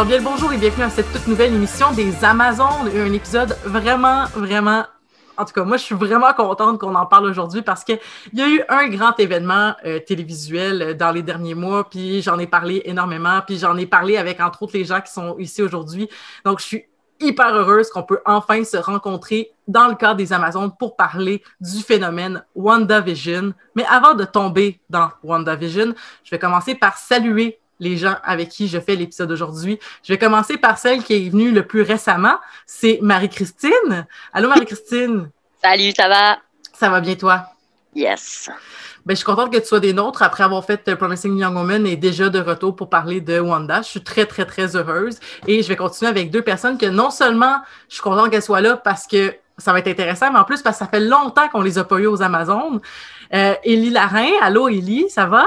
Alors bien le bonjour et bienvenue à cette toute nouvelle émission des Amazones, un épisode vraiment, vraiment en tout cas, moi, je suis vraiment contente qu'on en parle aujourd'hui parce qu'il y a eu un grand événement euh, télévisuel euh, dans les derniers mois, puis j'en ai parlé énormément, puis j'en ai parlé avec, entre autres, les gens qui sont ici aujourd'hui. Donc, je suis hyper heureuse qu'on peut enfin se rencontrer dans le cadre des Amazones pour parler du phénomène WandaVision. Mais avant de tomber dans WandaVision, je vais commencer par saluer les gens avec qui je fais l'épisode aujourd'hui. Je vais commencer par celle qui est venue le plus récemment. C'est Marie-Christine. Allô, Marie-Christine? Salut, ça va? Ça va bien, toi? Yes. Ben, je suis contente que tu sois des nôtres après avoir fait Promising Young Woman et déjà de retour pour parler de Wanda. Je suis très, très, très heureuse. Et je vais continuer avec deux personnes que non seulement je suis contente qu'elles soient là parce que ça va être intéressant, mais en plus parce que ça fait longtemps qu'on les a pas eu aux Amazones. Euh, Élie Larin, allô Élie, ça va?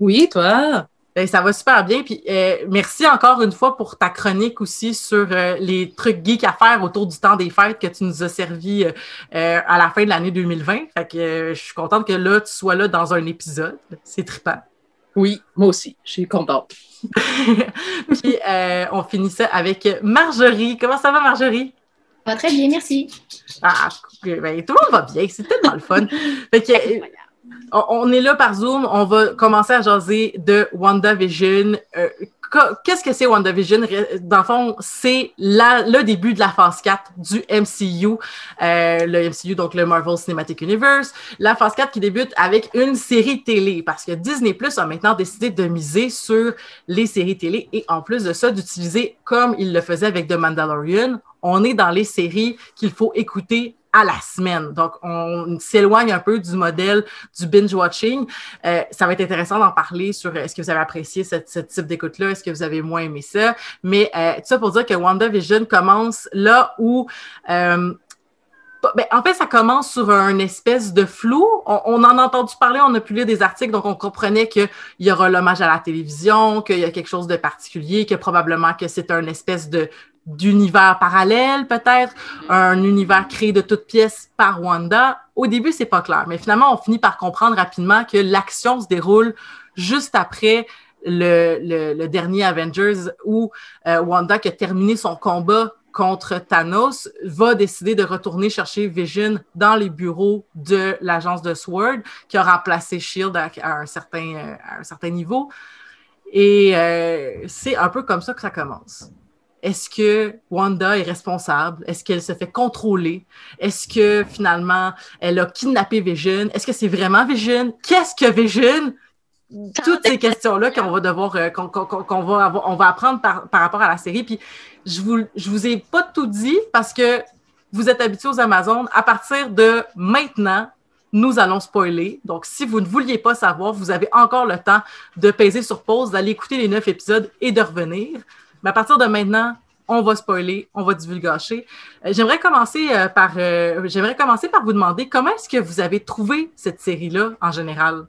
Oui, toi? Ben, ça va super bien. Puis euh, merci encore une fois pour ta chronique aussi sur euh, les trucs geeks à faire autour du temps des fêtes que tu nous as servi euh, à la fin de l'année 2020. Fait que je suis contente que là, tu sois là dans un épisode. C'est trippant. Oui, moi aussi. Je suis contente. Puis on finit ça avec Marjorie. Comment ça va, Marjorie? Ça va très bien, merci. Ah, ben, tout le monde va bien. C'est tellement le fun. Fait que, on est là par Zoom. On va commencer à jaser de WandaVision. Euh, qu'est-ce que c'est WandaVision? Dans le fond, c'est le début de la phase 4 du MCU. Euh, le MCU, donc le Marvel Cinematic Universe. La phase 4 qui débute avec une série télé parce que Disney Plus a maintenant décidé de miser sur les séries télé et en plus de ça, d'utiliser comme il le faisait avec The Mandalorian. On est dans les séries qu'il faut écouter à la semaine. Donc, on s'éloigne un peu du modèle du binge-watching. Euh, ça va être intéressant d'en parler sur est-ce que vous avez apprécié ce, type d'écoute-là, est-ce que vous avez moins aimé ça? Mais euh, tout ça pour dire que WandaVision commence là où... Euh, ben, en fait, ça commence sur un espèce de flou. On, en a entendu parler, on a pu lire des articles, donc on comprenait qu'il y aura l'hommage à la télévision, qu'il y a quelque chose de particulier, que probablement que c'est un espèce de d'univers parallèle, peut-être, un univers créé de toutes pièces par Wanda. Au début, c'est pas clair, mais finalement, on finit par comprendre rapidement que l'action se déroule juste après le, dernier Avengers où euh, Wanda, qui a terminé son combat contre Thanos, va décider de retourner chercher Vision dans les bureaux de l'agence de Sword, qui a remplacé Shield à, un, certain, euh, à un certain niveau. Et euh, c'est un peu comme ça que ça commence. Est-ce que Wanda est responsable? Est-ce qu'elle se fait contrôler? Est-ce que finalement, elle a kidnappé Vision? Est-ce que c'est vraiment Vision? Qu'est-ce que Vision? Toutes ces questions-là qu'on va devoir, apprendre par, rapport à la série. Puis je vous, vous ai pas tout dit parce que vous êtes habitués aux Amazones. À partir de maintenant, nous allons spoiler. Donc, si vous ne vouliez pas savoir, vous avez encore le temps de peser sur pause, d'aller écouter les neuf épisodes et de revenir. Mais à partir de maintenant, on va spoiler, on va divulgacher. Euh, j'aimerais commencer euh, par euh, j'aimerais commencer par vous demander comment est-ce que vous avez trouvé cette série-là en général?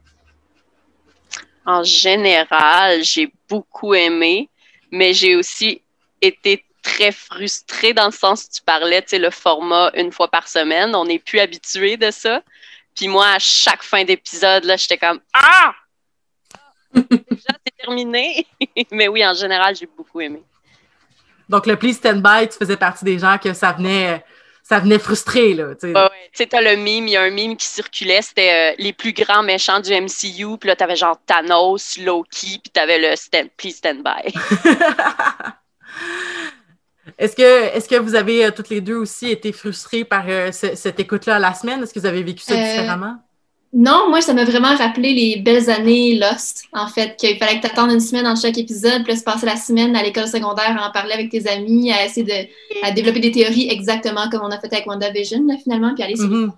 En général, j'ai beaucoup aimé, mais j'ai aussi été très frustrée dans le sens où tu parlais, tu sais, le format une fois par semaine. On n'est plus habitué de ça. Puis moi, à chaque fin d'épisode, là, j'étais comme Ah! Déjà, terminé. Mais oui, en général, j'ai beaucoup aimé. Donc, le Please Stand By, tu faisais partie des gens que ça venait, ça venait frustrer, là. Tu sais, t'as le mime, il y a un mime qui circulait, c'était euh, les plus grands méchants du MCU, puis là, t'avais genre Thanos, Loki, puis t'avais le stand, Please Stand By. Est-ce que, est que vous avez euh, toutes les deux aussi été frustrés par euh, cette écoute-là à la semaine? Est-ce que vous avez vécu ça différemment? Non, moi, ça m'a vraiment rappelé les belles années Lost, en fait, qu'il fallait que tu attendes une semaine dans chaque épisode, puis se passer la semaine à l'école secondaire à en parler avec tes amis, à essayer de à développer des théories exactement comme on a fait avec WandaVision, là, finalement, puis aller sur mm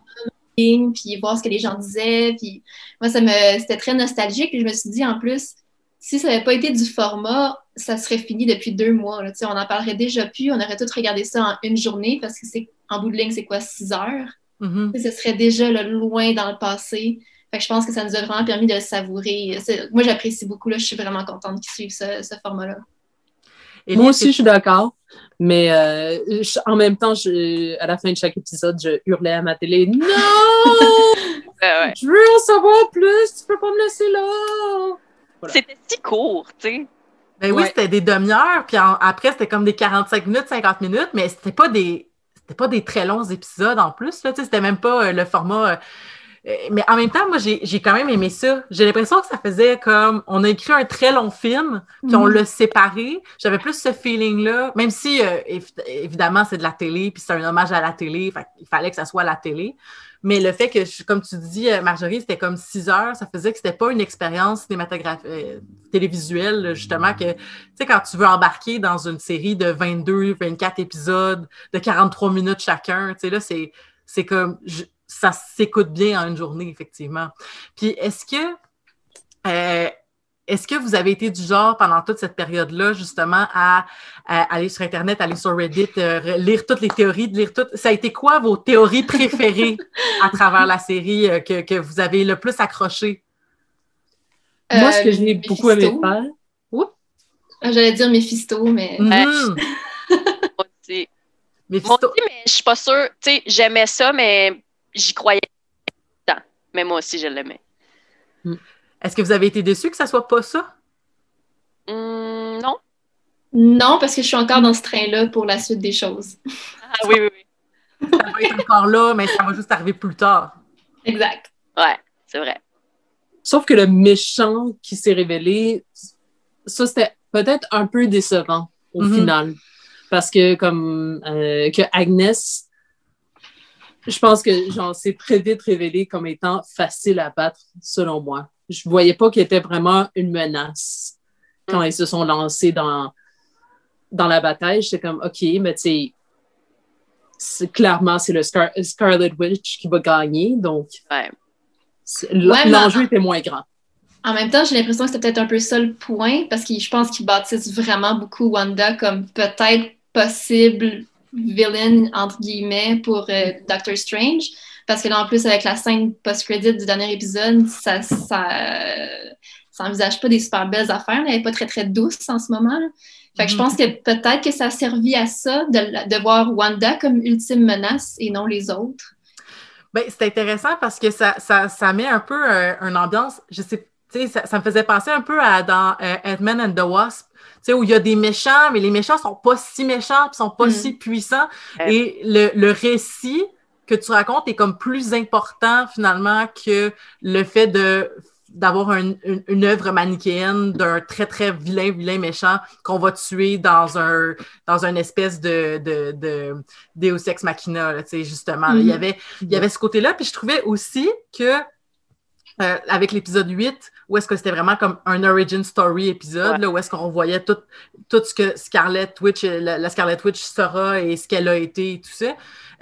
puis voir ce que les gens disaient. Puis moi, ça me c'était très nostalgique. Puis je me suis dit, en plus, si ça n'avait pas été du format, ça serait fini depuis deux mois. Là. On n'en parlerait déjà plus. On aurait tout regardé ça en une journée parce que c'est en bout de ligne, c'est quoi, six heures? Mm-hmm. Ce serait déjà loin dans le passé. Fait que je pense que ça nous a vraiment permis de le savourer. Moi, j'apprécie beaucoup. Là, je suis vraiment contente qu'ils suivent ce, format-là. Moi aussi, je suis d'accord. Mais euh, en même temps, je, à la fin de chaque épisode, je hurlais à ma télé Non Je veux en savoir plus, tu peux pas me laisser là C'était si court, tu sais. Ben oui, c'était des demi-heures, puis après, c'était comme des 45 minutes, 50 minutes, mais c'était pas des c'était pas des très longs épisodes en plus. C'était même pas euh, le format. Euh, euh, mais en même temps, moi, j'ai quand même aimé ça. J'ai l'impression que ça faisait comme on a écrit un très long film, puis on mhm. l'a séparé. J'avais plus ce feeling-là, même si évidemment c'est de la télé, puis c'est un hommage à la télé, il fallait que ça soit la télé. Mais le fait que, comme tu dis, euh, Marjorie, c'était comme six heures, ça faisait que c'était pas une expérience cinématographique, euh, télévisuelle, justement, que, tu sais, quand tu veux embarquer dans une série de 22, 24 épisodes, de 43 minutes chacun, tu sais, là, c'est, c'est comme, ça s'écoute bien en une journée, effectivement. Puis, est-ce que, euh, est-ce que vous avez été du genre pendant toute cette période-là, justement, à, aller sur Internet, aller sur Reddit, euh, lire toutes les théories, lire toutes. Ça a été quoi vos théories préférées à travers la série euh, que, vous avez le plus accroché? Moi, ce que j'ai beaucoup aimé faire. Ah, j'allais dire Mephisto, mais. Mm -hmm. Moi aussi. Mephisto. mais je suis pas sûre. Tu sais, j'aimais ça, mais j'y croyais tant. Mais moi aussi, je l'aimais. Est-ce que vous avez été déçu que ça soit pas ça? Hum, non. Non, parce que je suis encore dans ce train-là pour la suite des choses. Ah oui, oui, oui. ça va être encore là, mais ça va juste arriver plus tard. Exact. Ouais, c'est vrai. Sauf que le méchant qui s'est révélé, ça, c'était peut-être un peu décevant au mm-hmm. final. Parce que, comme euh, que Agnès, je pense que j'en s'est très vite révélé comme étant facile à battre, selon moi je voyais pas qu'il était vraiment une menace quand mm. ils se sont lancés dans, dans la bataille. J'étais comme, OK, mais tu sais, clairement, c'est le Scarlet Witch qui va gagner. Donc, l'enjeu était moins grand. En même temps, j'ai l'impression que c'était peut-être un peu ça le point, parce que je pense qu'ils bâtissent vraiment beaucoup Wanda comme peut-être possible villain, entre guillemets, pour euh, Doctor Strange. Parce que là, en plus, avec la scène post-credit du dernier épisode, ça, ça, ça envisage pas des super belles affaires. Elle n'est pas très, très douce en ce moment. Fait que je mm-hmm. pense que peut-être que ça a servi à ça, de, de voir Wanda comme ultime menace et non les autres. Bien, c'est intéressant parce que ça, ça, ça met un peu une ambiance, je sais, ça, ça me faisait penser un peu à dans euh, Ant-Man and the Wasp, où il y a des méchants, mais les méchants sont pas si méchants, sont pas mm. si puissants. Et le, le récit que tu racontes est comme plus important finalement que le fait de d'avoir une, une, œuvre manichéenne d'un très, très vilain, vilain méchant qu'on va tuer dans un dans une espèce de, de, de Deus Ex Machina, sais justement. il, y mm-hmm. avait, il y avait ce côté-là. Puis je trouvais aussi que euh, avec l'épisode 8, où est-ce que c'était vraiment comme un origin story épisode, là, où est-ce qu'on voyait tout, tout ce que Scarlet Witch, la, Scarlet Witch sera et ce qu'elle a été et tout ça.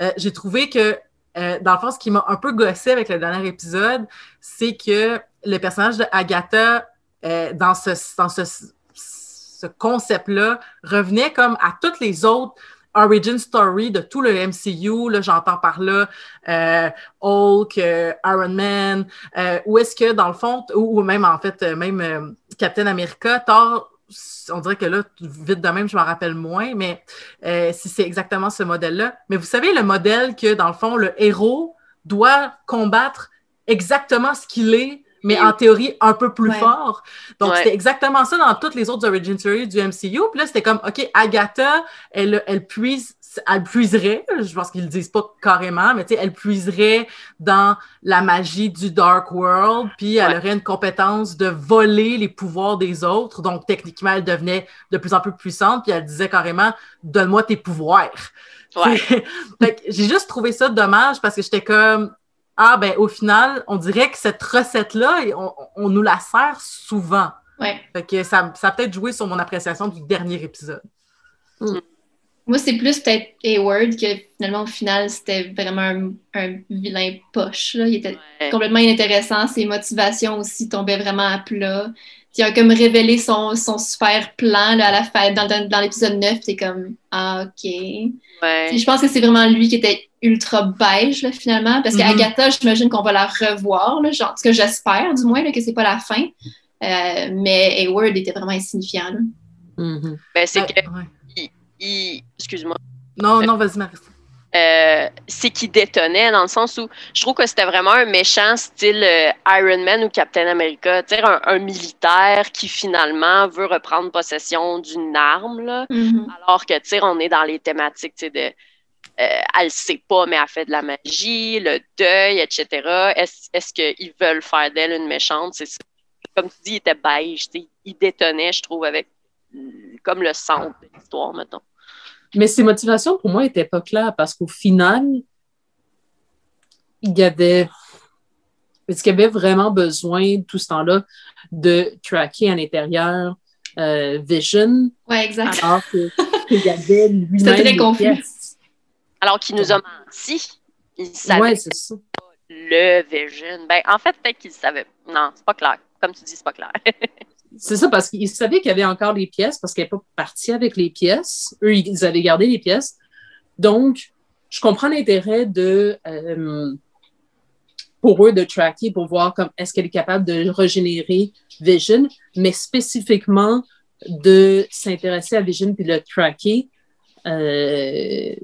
Euh, j'ai trouvé que, euh, dans le fond, ce qui m'a un peu gossé avec le dernier épisode, c'est que le personnage de Agatha, euh, dans ce, dans ce, ce concept-là, revenait comme à toutes les autres origin story de tout le MCU, là, j'entends par là Hulk, Iron Man, où est-ce que dans le fond, ou, même en fait, même Captain America, Thor on dirait que là, vite de même, je m'en rappelle moins, mais euh, si c'est exactement ce modèle-là. Mais vous savez, le modèle que, dans le fond, le héros doit combattre exactement ce qu'il est, mais en théorie un peu plus fort. Donc, c'était exactement ça dans toutes les autres origin stories du MCU. Puis là, c'était comme, OK, Agatha, elle, elle puise elle puiserait, je pense qu'ils le disent pas carrément, mais tu sais, elle puiserait dans la magie du Dark World, puis elle aurait une compétence de voler les pouvoirs des autres. Donc, techniquement, elle devenait de plus en plus puissante, puis elle disait carrément, donne-moi tes pouvoirs. Ouais. j'ai juste trouvé ça dommage parce que j'étais comme, ah ben, au final, on dirait que cette recette-là, on, nous la sert souvent. Ouais. Fait que ça, ça a peut-être joué sur mon appréciation du dernier épisode. Mm. Moi, c'est plus peut-être Hayward que finalement, au final, c'était vraiment un, vilain poche. Là. Il était complètement inintéressant. Ses motivations aussi tombaient vraiment à plat. Il a comme révélé son, son super plan là, à la fin, dans, dans, l'épisode 9. C'est comme, ah, OK. Je pense que c'est vraiment lui qui était ultra beige, là, finalement. Parce qu'Agatha, mm-hmm. j'imagine qu'on va la revoir. Là, genre, ce que j'espère, du moins, là, que c'est pas la fin. Euh, mais Hayward était vraiment insignifiant. Mm-hmm. ben, c'est que Excuse-moi. Non, non, vas-y, Marie. Euh, c'est qu'il détonnait dans le sens où je trouve que c'était vraiment un méchant style euh, Iron Man ou Captain America, un, un militaire qui finalement veut reprendre possession d'une arme, là, Mhm. alors que on est dans les thématiques de euh, elle le sait pas, mais elle fait de la magie, le deuil, etc. Est-ce est-ce qu'ils veulent faire d'elle une méchante? C'est. Comme tu dis, il était beige, il détonnait, je trouve, avec comme le centre de l'histoire, mettons. Mais ses motivations, pour moi, n'étaient pas claires parce qu'au final, il y avait. Est-ce qu'il y avait vraiment besoin, tout ce temps-là, de tracker à l'intérieur euh, Vision, Ouais, exact. alors que- qu'il y avait lui-même. C'était très des confus. pièces? Alors qu'il nous a menti. Il savait Ouais, c'est ça. le Vision. Ben, en fait, peut-être qu'il savait. Non, c'est pas clair. Comme tu dis, c'est pas clair. C'est ça, parce qu'ils savaient qu'il y avait encore des pièces, parce qu'elle n'est pas partie avec les pièces. Eux, ils avaient gardé les pièces. Donc, je comprends l'intérêt de. euh, pour eux de tracker, pour voir comme est-ce qu'elle est capable de régénérer Vision, mais spécifiquement de s'intéresser à Vision puis de le tracker. Euh,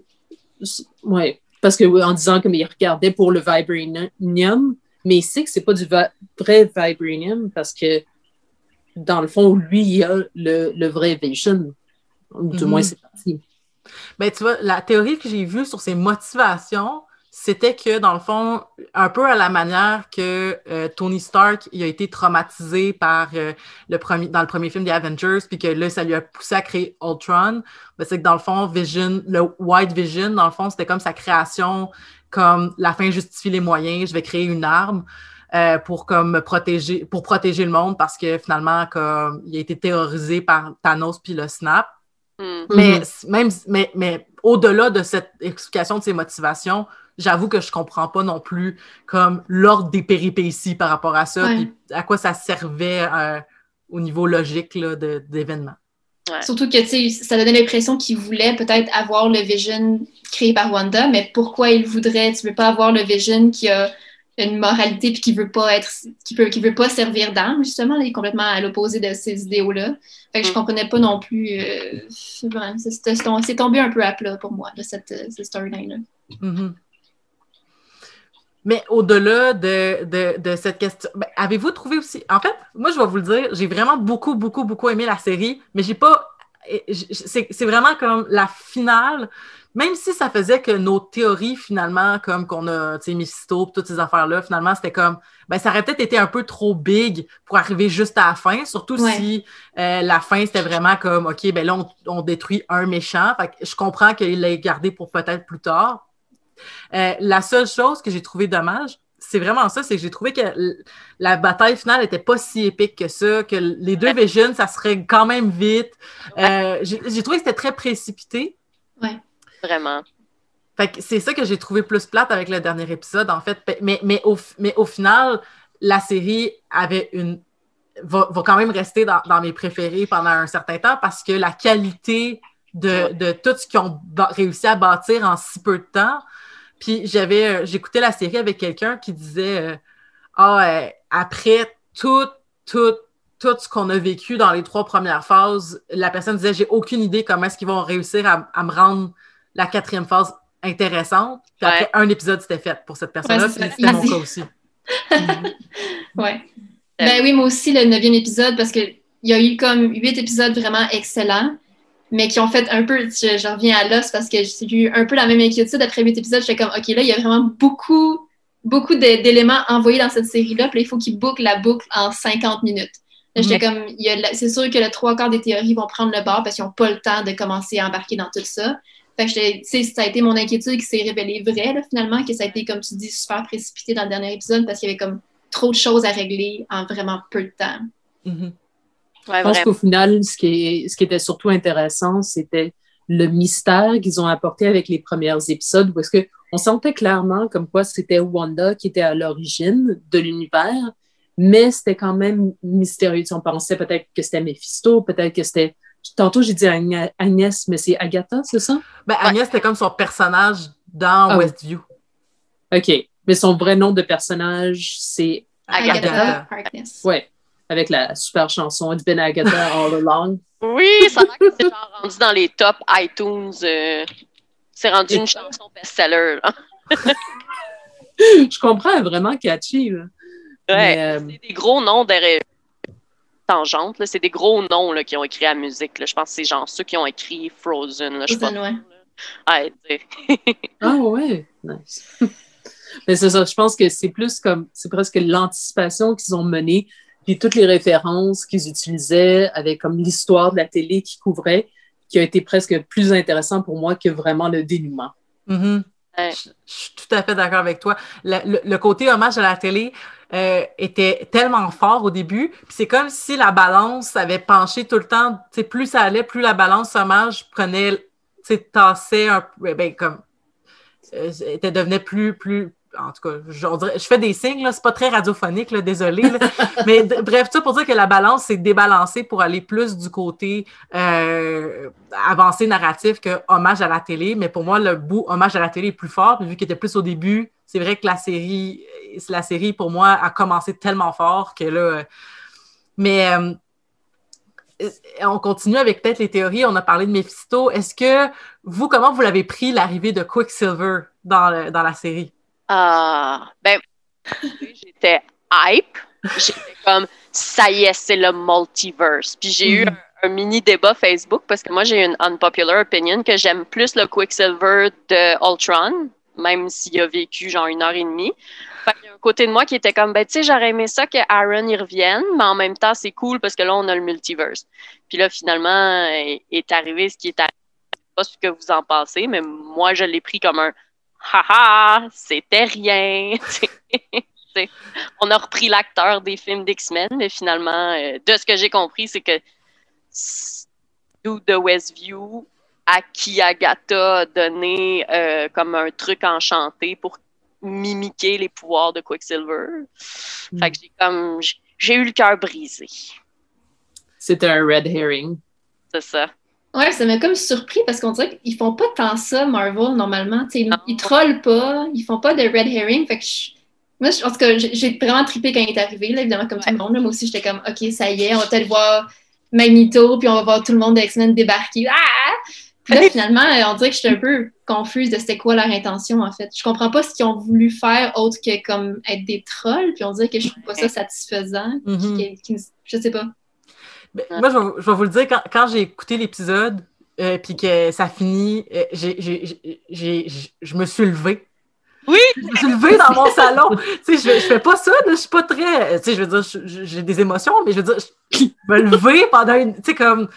ouais, parce que en disant comme il regardait pour le vibranium, mais il sait que c'est pas du vrai vibranium parce que dans le fond, lui, il a le, le vrai Vision. Ou du Mhm. moins, c'est parti. Ben, tu vois, la théorie que j'ai vue sur ses motivations, c'était que, dans le fond, un peu à la manière que euh, Tony Stark il a été traumatisé par euh, le premier, dans le premier film des Avengers, puis que là, ça lui a poussé à créer Ultron, ben, c'est que dans le fond, Vision, le White Vision, dans le fond, c'était comme sa création, comme la fin justifie les moyens, je vais créer une arme. Euh, pour comme me protéger pour protéger le monde parce que finalement comme il a été terrorisé par Thanos puis le snap Hmm. mais Mhm. c- même mais, mais au-delà de cette explication de ses motivations, j'avoue que je comprends pas non plus comme l'ordre des péripéties par rapport à ça, puis à quoi ça servait euh, au niveau logique là, de- d'événements. Surtout que, tu sais, ça donnait l'impression qu'il voulait peut-être avoir le Vision créé par Wanda, mais pourquoi il voudrait, tu veux pas avoir le Vision qui a une moralité puis qui veut pas être, qui peut, qui veut pas servir d'arme, justement, là, il est complètement à l'opposé de ces idéaux-là. Fait que je Mm. comprenais pas non plus, euh, c'est- c'est c'est tombé un peu à plat pour moi, de cette, euh, cette storyline-là. Mhm. Mais au-delà de, de, de cette question, ben, avez-vous trouvé aussi. En fait, moi, je vais vous le dire, j'ai vraiment beaucoup, beaucoup, beaucoup aimé la série, mais j'ai pas. C'est c'est vraiment comme la finale, même si ça faisait que nos théories, finalement, comme qu'on a, tu sais, Mephisto, toutes ces affaires-là, finalement, c'était comme. Ben, ça aurait peut-être été un peu trop big pour arriver juste à la fin, surtout Ouais. si euh, la fin, c'était vraiment comme, OK, ben là, on, on détruit un méchant. Fait que je comprends qu'il l'ait gardé pour peut-être plus tard. Euh, la seule chose que j'ai trouvé dommage, c'est vraiment ça, c'est que j'ai trouvé que la bataille finale n'était pas si épique que ça, que les deux Visions, ça serait quand même vite. Euh, j'ai j'ai trouvé que c'était très précipité. Vraiment. Fait que c'est ça que j'ai trouvé plus plate avec le dernier épisode, en fait. Mais, mais, au, mais au final, la série avait une. va, va quand même rester dans, dans mes préférés pendant un certain temps parce que la qualité de, de tout ce qu'ils ont réussi à bâtir en si peu de temps. Puis j'avais. euh, J'écoutais la série avec quelqu'un qui disait euh, Ah, euh, après tout, tout, tout ce qu'on a vécu dans les trois premières phases, la personne disait J'ai aucune idée comment est-ce qu'ils vont réussir à, à me rendre la quatrième phase intéressante. Puis après, Ouais. un épisode, c'était fait pour cette personne-là. Ouais, c'était mon cas aussi. Ouais. Ben oui, moi aussi, le neuvième épisode, parce qu'il y a eu comme huit épisodes vraiment excellents, mais qui ont fait un peu, je, je reviens à l'os parce que j'ai eu un peu la même inquiétude après huit épisodes. J'étais comme, OK, là, il y a vraiment beaucoup, beaucoup de- d'éléments envoyés dans cette série-là, puis là, il faut qu'ils bouclent la boucle en 50 minutes. J'étais comme, il y a la- c'est sûr que le trois quarts des théories vont prendre le bord parce qu'ils n'ont pas le temps de commencer à embarquer dans tout ça. Fait que ça a été mon inquiétude qui s'est révélée vraie, là, finalement, que ça a été, comme tu dis, super précipité dans le dernier épisode parce qu'il y avait comme trop de choses à régler en vraiment peu de temps. Mhm. Ouais, Je pense qu'au final, ce qui, est- ce qui était surtout intéressant, c'était le mystère qu'ils ont apporté avec les premiers épisodes, parce que on sentait clairement comme quoi c'était Wanda qui était à l'origine de l'univers, mais c'était quand même mystérieux. On pensait peut-être que c'était Mephisto, peut-être que c'était. Tantôt, j'ai dit Agnès, mais c'est Agatha, c'est ça? Ben, Agnès, c'était comme son personnage dans Ah. Westview. OK. Mais son vrai nom de personnage, c'est. Agatha. Agatha. Harkness. Ouais. Avec la super chanson It's been Agatha all along. Oui, ça a l'air que c'est genre rendu dans les top iTunes. euh, C'est rendu une chanson best-seller. Je comprends vraiment catchy. Là. Ouais, euh, c'est des gros noms derrière tangente. C'est des gros noms là, qui ont écrit la musique. Là. Je pense que c'est genre ceux qui ont écrit Frozen. Là, je Frozen, ouais. ah ouais, nice. Mais c'est ça, je pense que c'est plus comme, c'est presque l'anticipation qu'ils ont menée, puis toutes les références qu'ils utilisaient avec comme l'histoire de la télé qu'ils couvraient, qui a été presque plus intéressant pour moi que vraiment le dénouement. Je, suis tout à fait d'accord avec toi. Le, côté hommage à la télé euh, était tellement fort au début. c'est comme si la balance avait penché tout le temps. Plus ça allait, plus la balance hommage prenait, tassait un peu, ben, comme, euh, plus, plus, en tout cas, je, fais des signes, c'est pas très radiophonique, là, désolé. mais bref, ça pour dire que la balance s'est débalancée pour aller plus du côté euh, avancé narratif que hommage à la télé. Mais pour moi, le bout hommage à la télé est plus fort. vu qu'il était plus au début, c'est vrai que la série, la série, pour moi, a commencé tellement fort que là. Mais euh, on continue avec peut-être les théories. On a parlé de Mephisto. Est-ce que vous, comment vous l'avez pris l'arrivée de Quicksilver dans, dans la série? Ah, ben, j'étais hype. J'étais comme, ça y est, c'est le multiverse. Puis j'ai eu mhm. un, mini débat Facebook parce que moi, j'ai une unpopular opinion que j'aime plus le Quicksilver de Ultron, même s'il a vécu genre une heure et demie. il y a un côté de moi qui était comme, ben, tu sais, j'aurais aimé ça que Aaron y revienne, mais en même temps, c'est cool parce que là, on a le multiverse. Puis là, finalement, est arrivé ce qui est arrivé. Je sais pas ce que vous en pensez, mais moi, je l'ai pris comme un haha, c'était rien. on a repris l'acteur des films d'X-Men, mais finalement, euh, de ce que j'ai compris, c'est que de Westview à qui Agatha a donné euh, comme un truc enchanté pour mimiquer les pouvoirs de Quicksilver. Fait que j'ai comme j'ai eu le cœur brisé. C'était un red herring. C'est ça. Ouais, ça m'a comme surpris parce qu'on dirait qu'ils font pas tant ça, Marvel, normalement. ils, ils trollent pas, ils font pas de red herring. Fait que moi, je, en tout cas, j'ai vraiment trippé quand il est arrivé, là, évidemment, comme tout le monde. Moi aussi, j'étais comme, OK, ça y est, on va peut-être voir Magneto, puis on va voir tout le monde de X-Men débarquer. Ah! Puis là, finalement, on dirait que j'étais un peu confuse de c'était quoi leur intention, en fait. Je comprends pas ce qu'ils ont voulu faire autre que comme être des trolls, puis on dirait que je trouve pas ça satisfaisant. Mm-hmm. je sais pas. Ben, moi, je vais, vous le dire, quand, j'ai écouté l'épisode, euh, puis que ça finit, euh, je me suis levée. Oui! Je me suis levée dans mon salon. tu sais, je, je fais pas ça, je suis pas très. Tu sais, je veux dire, j'ai des émotions, mais je veux dire, je me lever pendant une. Tu sais, comme.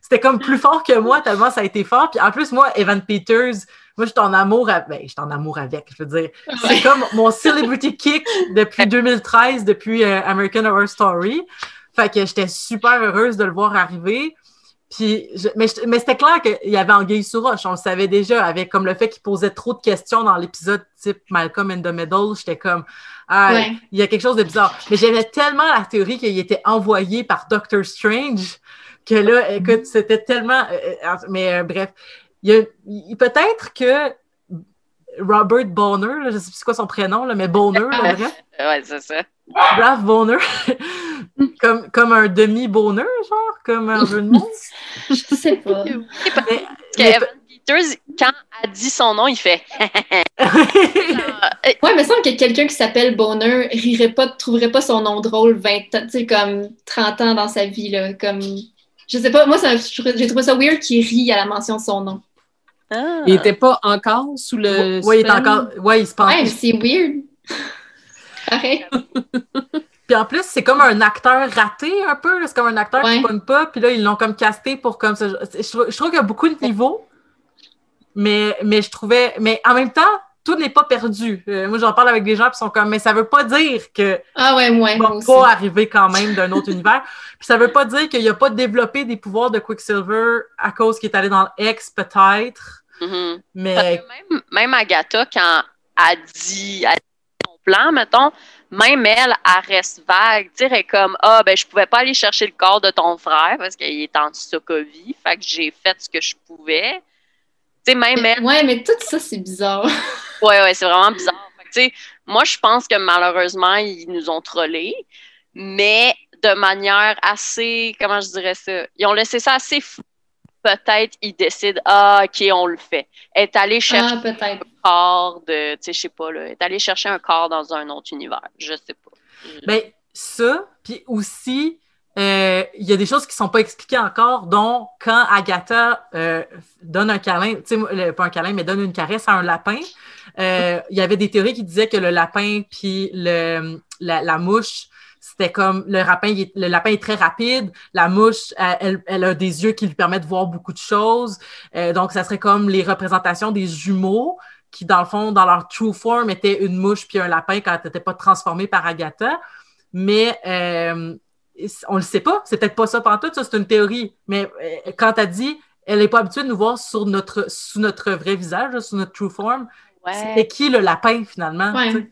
C'était comme plus fort que moi, tellement ça a été fort. Puis en plus, moi, Evan Peters, moi, je suis en amour avec. Ben, je suis en amour avec, je veux dire. C'est comme mon celebrity kick depuis 2013, depuis euh, American Horror Story. Fait que j'étais super heureuse de le voir arriver. Puis, mais, c'était clair qu'il y avait Anguille sous roche. On le savait déjà, avec comme le fait qu'il posait trop de questions dans l'épisode type Malcolm in the Middle. J'étais comme, ah, il y a quelque chose de bizarre. Mais j'aimais tellement la théorie qu'il était envoyé par Doctor Strange que là, écoute, c'était tellement. Euh, euh, mais euh, bref, il, peut-être que Robert Bonner, je ne sais plus quoi son prénom, là, mais Bonner, là, bref. Ouais, c'est ça. Ralph Bonner. comme, comme un demi-bonheur, genre, comme un jeu de mots? Je sais pas. Mais, Peters, quand a dit son nom, il fait. ouais, mais il semble que quelqu'un qui s'appelle Bonheur rirait pas, trouverait pas son nom drôle 20 ans, tu sais, comme 30 ans dans sa vie, là. Comme. Je sais pas, moi, j'ai trouvé ça weird qu'il rit à la mention de son nom. Ah. Il était pas encore sous le. Oui, il est encore. Ouais, il se pense. Ouais, c'est weird. Pareil. Puis en plus, c'est comme un acteur raté un peu. C'est comme un acteur qui ne pas. Puis là, ils l'ont comme casté pour comme ça. Je, trouve, qu'il y a beaucoup de niveaux. Mais, mais je trouvais. Mais en même temps, tout n'est pas perdu. Euh, moi, j'en parle avec des gens qui sont comme, mais ça veut pas dire que ah ouais, ouais, va pas arriver quand même d'un autre univers. Puis ça veut pas dire qu'il a pas développé des pouvoirs de Quicksilver à cause qu'il est allé dans X peut-être. Mm-hmm. Mais même, même Agatha quand a dit, a dit son plan, mettons, même elle, elle reste vague. Tu sais, comme, ah, ben, je pouvais pas aller chercher le corps de ton frère parce qu'il est en Sokovie. Fait que j'ai fait ce que je pouvais. Tu sais, même elle. Ouais, mais tout ça, c'est bizarre. ouais, ouais, c'est vraiment bizarre. tu sais, moi, je pense que malheureusement, ils nous ont trollés, mais de manière assez, comment je dirais ça, ils ont laissé ça assez fou peut-être il décide ah ok on le fait. Est chercher Ah, peut-être. un corps de, tu sais, je sais pas là, est allée chercher un corps dans un autre univers. Je sais pas. Ben, ça, puis aussi, euh, il y a des choses qui sont pas expliquées encore, dont quand Agatha euh, donne un câlin, tu sais, pas un câlin, mais donne une caresse à un lapin, euh, il y avait des théories qui disaient que le lapin puis le, la, la mouche, c'était comme le lapin, il est, le lapin est très rapide, la mouche, elle, elle- elle a des yeux qui lui permettent de voir beaucoup de choses, Euh, donc ça serait comme les représentations des jumeaux qui, dans le fond, dans leur true form, étaient une mouche puis un lapin quand elle n'était pas transformée par Agatha. Mais euh, on le sait pas, c'est peut-être pas ça tout, ça c'est une théorie. Mais euh, quand elle dit, elle n'est pas habituée de nous voir sur notre, sous notre vrai visage, là, sous notre true form, c'était Ouais. qui le lapin finalement? Ouais.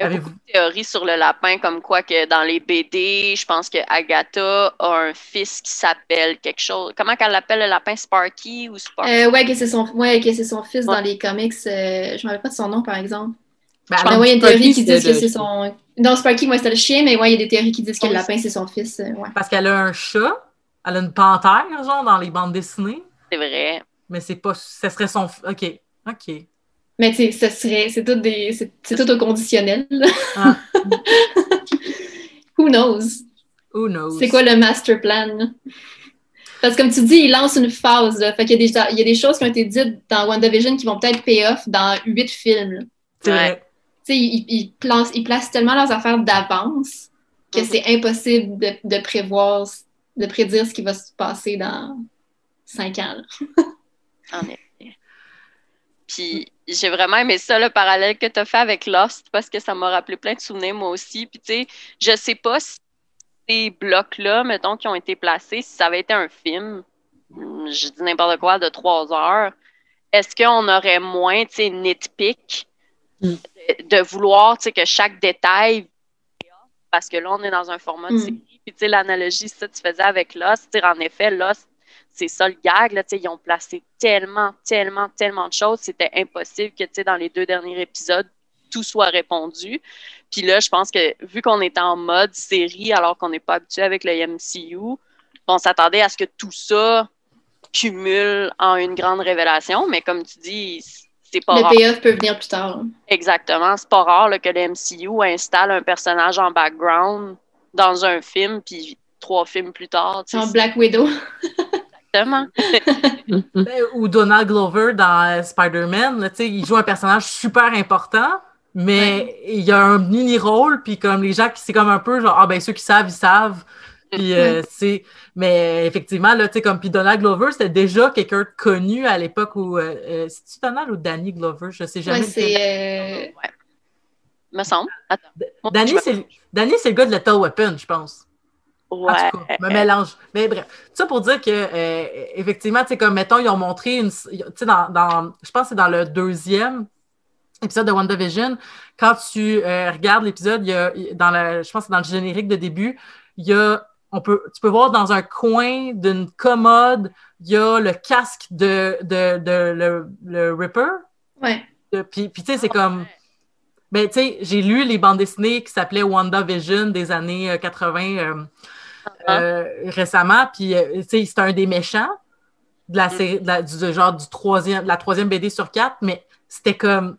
Il y a beaucoup de théories sur le lapin, comme quoi que dans les BD, je pense que Agatha a un fils qui s'appelle quelque chose. Comment qu'elle l'appelle le lapin? Sparky ou Sparky? Euh, ouais, que c'est son, ouais, que c'est son fils Ouais. dans les comics. euh, je me rappelle pas de son nom, par exemple. Ben, Mais alors, ouais, il y a une théorie qui dit que c'est son. Non, Sparky, moi, c'était le chien, mais ouais, il y a des théories qui disent que le lapin, c'est son fils. euh, ouais. Parce qu'elle a un chat, elle a une panthère, genre, dans les bandes dessinées, C'est vrai. mais c'est pas. Ce serait son. OK. OK. Mais tu sais, ce serait. C'est tout, des, c'est, c'est tout au conditionnel. Ah. Who knows? Who knows? C'est quoi le master plan? Parce que comme tu dis, il lance une phase. Là. Fait qu'il y a, des, il y a des choses qui ont été dites dans WandaVision qui vont peut-être pay off dans huit films. Ouais. Tu sais, ils, ils placent, ils placent tellement leurs affaires d'avance que Mhm. c'est impossible de, de prévoir, de prédire ce qui va se passer dans cinq ans. En effet. Puis j'ai vraiment aimé ça, le parallèle que tu as fait avec Lost, parce que ça m'a rappelé plein de souvenirs, moi aussi. Puis tu sais, je sais pas si ces blocs-là, mettons, qui ont été placés, si ça avait été un film, hum, je dis n'importe quoi, de trois heures, est-ce qu'on aurait moins, tu sais, nitpick Mm. de, de vouloir, tu sais, que chaque détail parce que là, on est dans un format de Mm. série. Puis, tu sais, l'analogie, ça, tu faisais avec Lost. En effet, Lost, c'est ça le gag. Là, ils ont placé tellement, tellement, tellement de choses. C'était impossible que, dans les deux derniers épisodes, tout soit répondu. Puis là, je pense que vu qu'on est en mode série, alors qu'on n'est pas habitué avec le MCU, on s'attendait à ce que tout ça cumule en une grande révélation. Mais comme tu dis, c'est pas Le rare. payoff peut venir plus tard. Exactement. C'est pas rare là, que le MCU installe un personnage en background dans un film, puis trois films plus tard. En Black Widow. Exactement. Ben, Ou Donald Glover dans euh, Spider-Man, là, tu sais, il joue un personnage super important, mais il y a un mini-rôle, puis comme les gens qui, c'est comme un peu genre, ah ben ceux qui savent, ils savent. Puis, euh, c'est- mais effectivement, là, tu sais, comme, puis Donald Glover, c'était déjà quelqu'un de connu à l'époque où, euh, c'est-tu Donald ou Danny Glover? Je sais jamais. Ouais, c'est. euh, Ouais. Me semble. Attends. Danny, c'est le gars de Lethal Weapon, je pense. En Ouais. tout cas, je me mélange. Mais bref, tout ça pour dire que, euh, effectivement, tu sais, comme, mettons, ils ont montré une. Tu sais, dans, dans- Je pense que c'est dans le deuxième épisode de WandaVision. Quand tu euh, regardes l'épisode, il y a, dans le, je pense que c'est dans le générique de début, il y a. On peut, tu peux voir dans un coin d'une commode, il y a le casque de, de, de le, le Ripper. Ouais. De- Puis, puis tu sais, c'est comme. Ben, tu sais, j'ai lu les bandes dessinées qui s'appelaient WandaVision des années euh, 80 euh, Ah. euh, récemment. Puis, euh, tu sais, c'est un des méchants de la série, de la- du genre du troisième, de la troisième BD sur quatre, mais c'était comme.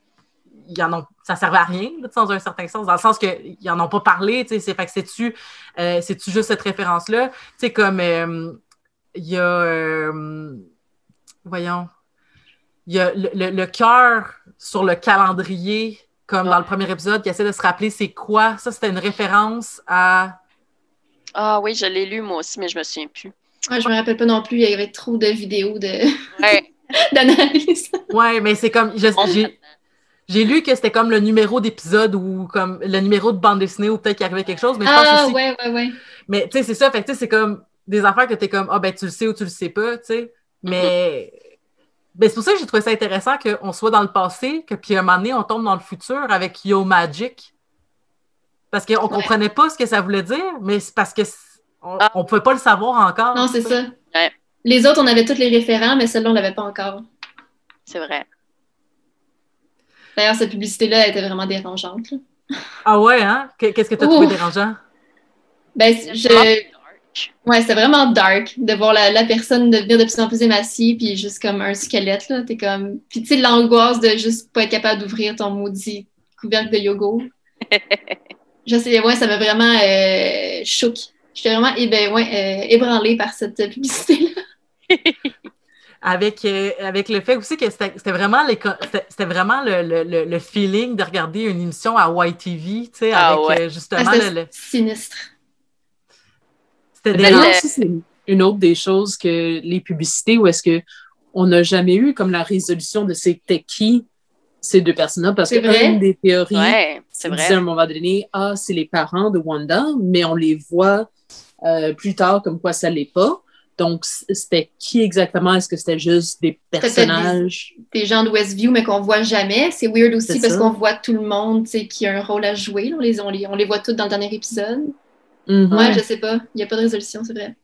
Ils en ont, ça servait à rien, là, dans un certain sens, dans le sens qu'ils n'en ont pas parlé, c'est, fait que c'est-tu, euh, c'est-tu juste cette référence-là? Tu sais, comme, euh, il y a, euh, voyons, il y a le, le- le cœur sur le calendrier, comme dans le premier épisode, qui essaie de se rappeler c'est quoi. Ça, c'était une référence à. Ah oui, je l'ai lu moi aussi, mais je me souviens plus. Ouais, je me rappelle pas non plus, il y avait trop de vidéos de... Ouais. d'analyse. Ouais, mais c'est comme. J'ai, j'ai lu que c'était comme le numéro d'épisode ou comme le numéro de bande dessinée ou peut-être qu'il arrivait quelque chose, mais je pense Ah, aussi. ouais, ouais, ouais. Mais tu sais, c'est ça, fait que tu sais, c'est comme des affaires que t'es comme Ah ben tu le sais ou tu le sais pas, tu sais. Mais ben, c'est pour ça que j'ai trouvé ça intéressant qu'on soit dans le passé, que puis à un moment donné, on tombe dans le futur avec Yo Magic. Parce qu'on comprenait pas ce que ça voulait dire, mais c'est parce que c- on, Ah. on pouvait pas le savoir encore. Non, c'est ça. Ouais. Les autres, on avait tous les référents, mais celle-là, on l'avait pas encore. C'est vrai. D'ailleurs, cette publicité-là elle était vraiment dérangeante. là. Ah ouais, hein? Que- Qu'est-ce que t'as Ouh. trouvé dérangeant? Ben, je... Ouais, c'était vraiment dark de voir la, la, personne devenir de plus en plus émaciée, puis juste comme un squelette, là. T'es comme. Puis tu sais, l'angoisse de juste pas être capable d'ouvrir ton maudit couvercle de yogourt. Je sais, ouais, ça m'a vraiment euh, choqué. J'étais vraiment eh ouais, euh, ébranlée par cette publicité-là. avec, euh, avec le fait aussi que c'était vraiment, c'était vraiment le, le, le, feeling de regarder une émission à YTV, tu sais, ah, avec ouais. euh, justement ah, le, Sinistre. C'était c'est une autre des choses que les publicités où est-ce que on n'a jamais eu comme la résolution de c'était qui ces deux personnes-là parce que une des théories ouais, c'est vrai. à un moment donné ah c'est les parents de Wanda mais on les voit euh, plus tard comme quoi ça l'est pas donc, c'était qui exactement? Est-ce que c'était juste des personnages? Des, des, gens de Westview, mais qu'on voit jamais. C'est weird aussi parce qu'on voit tout le monde qui a un rôle à jouer. On les, on les, on les voit tous dans le dernier épisode. Mm -hmm. Ouais, je sais pas. Il n'y a pas de résolution, c'est vrai.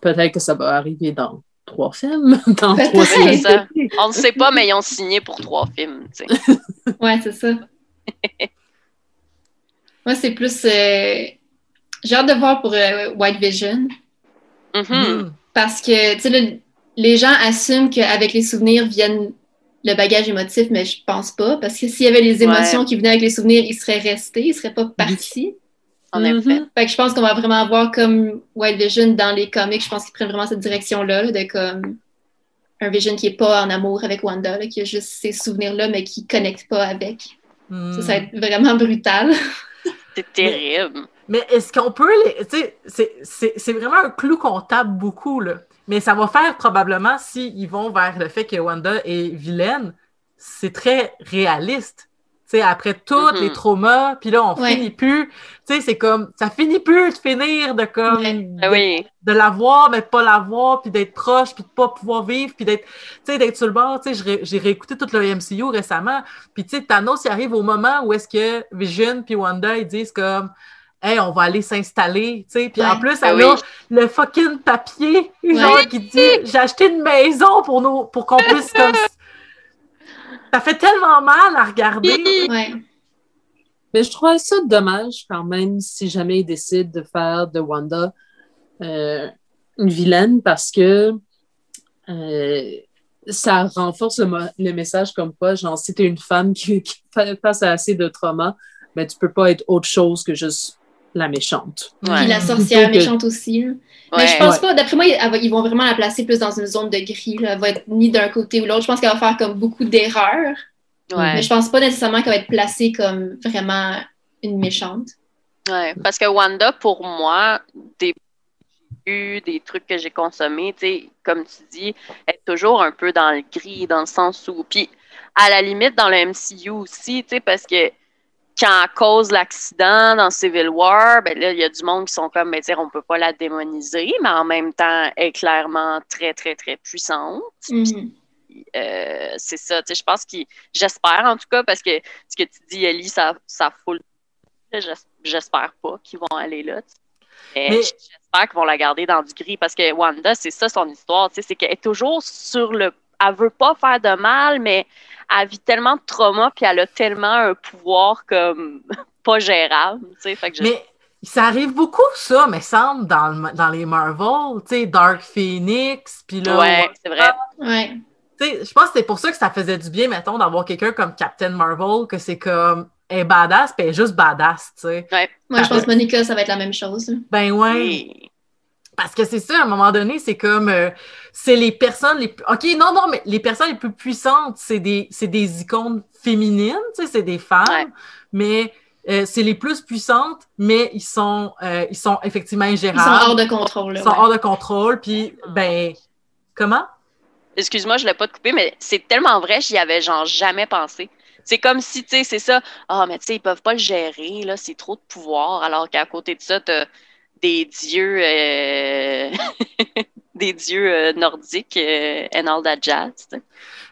Peut-être que ça va arriver dans trois films. Dans trois ça. On ne sait pas, mais ils ont signé pour trois films. ouais, c'est ça. Moi, c'est plus. Euh... J'ai hâte de voir pour euh, White Vision. Mm-hmm. Parce que, tu sais, les gens assument qu'avec les souvenirs viennent le bagage émotif, mais je pense pas. Parce que s'il y avait les émotions qui venaient avec les souvenirs, ils seraient restés, ils seraient pas partis. En effet. Fait que je pense qu'on va vraiment avoir comme White Vision dans les comics. Je pense qu'ils prennent vraiment cette direction-là, de comme un Vision qui est pas en amour avec Wanda, qui a juste ces souvenirs-là, mais qui connecte pas avec. Ça, ça va être vraiment brutal. C'est terrible. Mais est-ce qu'on peut les. Tu sais, c'est vraiment un clou qu'on tape beaucoup, là. Mais ça va faire probablement, s'ils vont vers le fait que Wanda est vilaine, c'est très réaliste. Tu sais, après tous les traumas, puis là, on finit plus. Tu sais, c'est comme, ça finit plus de finir de comme, de, oui. de la voir, mais pas la voir, puis d'être proche, puis de pas pouvoir vivre, puis d'être, tu sais, d'être sur le bord. Tu sais, j'ai réécouté tout le MCU récemment, puis tu sais, Thanos, il arrive au moment où est-ce que Vision puis Wanda, ils disent comme, Hey, on va aller s'installer, tu sais. Puis en plus, elle a le fucking papier, genre, qui dit J'ai acheté une maison pour nous, pour qu'on puisse comme. Ça fait tellement mal à regarder. Mais je trouve ça dommage quand même si jamais ils décident de faire de Wanda euh, une vilaine parce que euh, ça renforce le, message comme quoi, genre, si tu es une femme qui, qui face à assez de trauma, ben, tu peux pas être autre chose que juste la méchante. Puis la sorcière méchante aussi. Mais je pense pas, d'après moi, ils vont vraiment la placer plus dans une zone de gris. Elle va être ni d'un côté ou l'autre. Je pense qu'elle va faire comme beaucoup d'erreurs. Mais je pense pas nécessairement qu'elle va être placée comme vraiment une méchante. Ouais, parce que Wanda, pour moi, des des trucs que j'ai consommés, comme tu dis, est toujours un peu dans le gris, dans le sens où. Puis, à la limite, dans le MCU aussi, parce que quand cause l'accident dans Civil War, ben là, il y a du monde qui sont comme, ben, dire, on peut pas la démoniser, mais en même temps, elle est clairement très, très, très puissante. Mm-hmm. Euh, c'est ça, tu sais, je pense qu'ils, j'espère en tout cas, parce que ce que tu dis, Ellie, ça, ça fout J'espère pas qu'ils vont aller là. J'espère qu'ils vont la garder dans du gris, parce que Wanda, c'est ça son histoire, tu sais, c'est qu'elle est toujours sur le. Elle veut pas faire de mal, mais elle vit tellement de trauma, puis elle a tellement un pouvoir comme pas gérable. Fait que Mais ça arrive beaucoup, ça, mais semble, dans, dans les Marvel, tu sais, Dark Phoenix, puis là... Ouais, c'est vrai. Ouais. je pense que c'est pour ça que ça faisait du bien, mettons, d'avoir quelqu'un comme Captain Marvel, que c'est comme, elle est badass, puis elle est juste badass, tu sais. Ouais. Moi, je pense que Monica, ça va être la même chose. Ben ouais. Parce que c'est ça, à un moment donné, c'est comme euh, c'est les personnes les plus. OK, non, non, mais les personnes les plus puissantes, c'est des, des icônes féminines, tu sais, c'est des femmes, mais euh, c'est les plus puissantes, mais ils sont, euh, ils sont effectivement ingérables. Ils sont hors de contrôle. Ils sont hors de contrôle, puis, ben, comment? Excuse-moi, je l'ai pas coupé, mais c'est tellement vrai, j'y avais genre jamais pensé. C'est comme si, tu sais, c'est ça. Ah, mais tu sais, ils peuvent pas le gérer, là, c'est trop de pouvoir, alors qu'à côté de ça, tu des dieux euh, des dieux euh, nordiques euh, and all that jazz.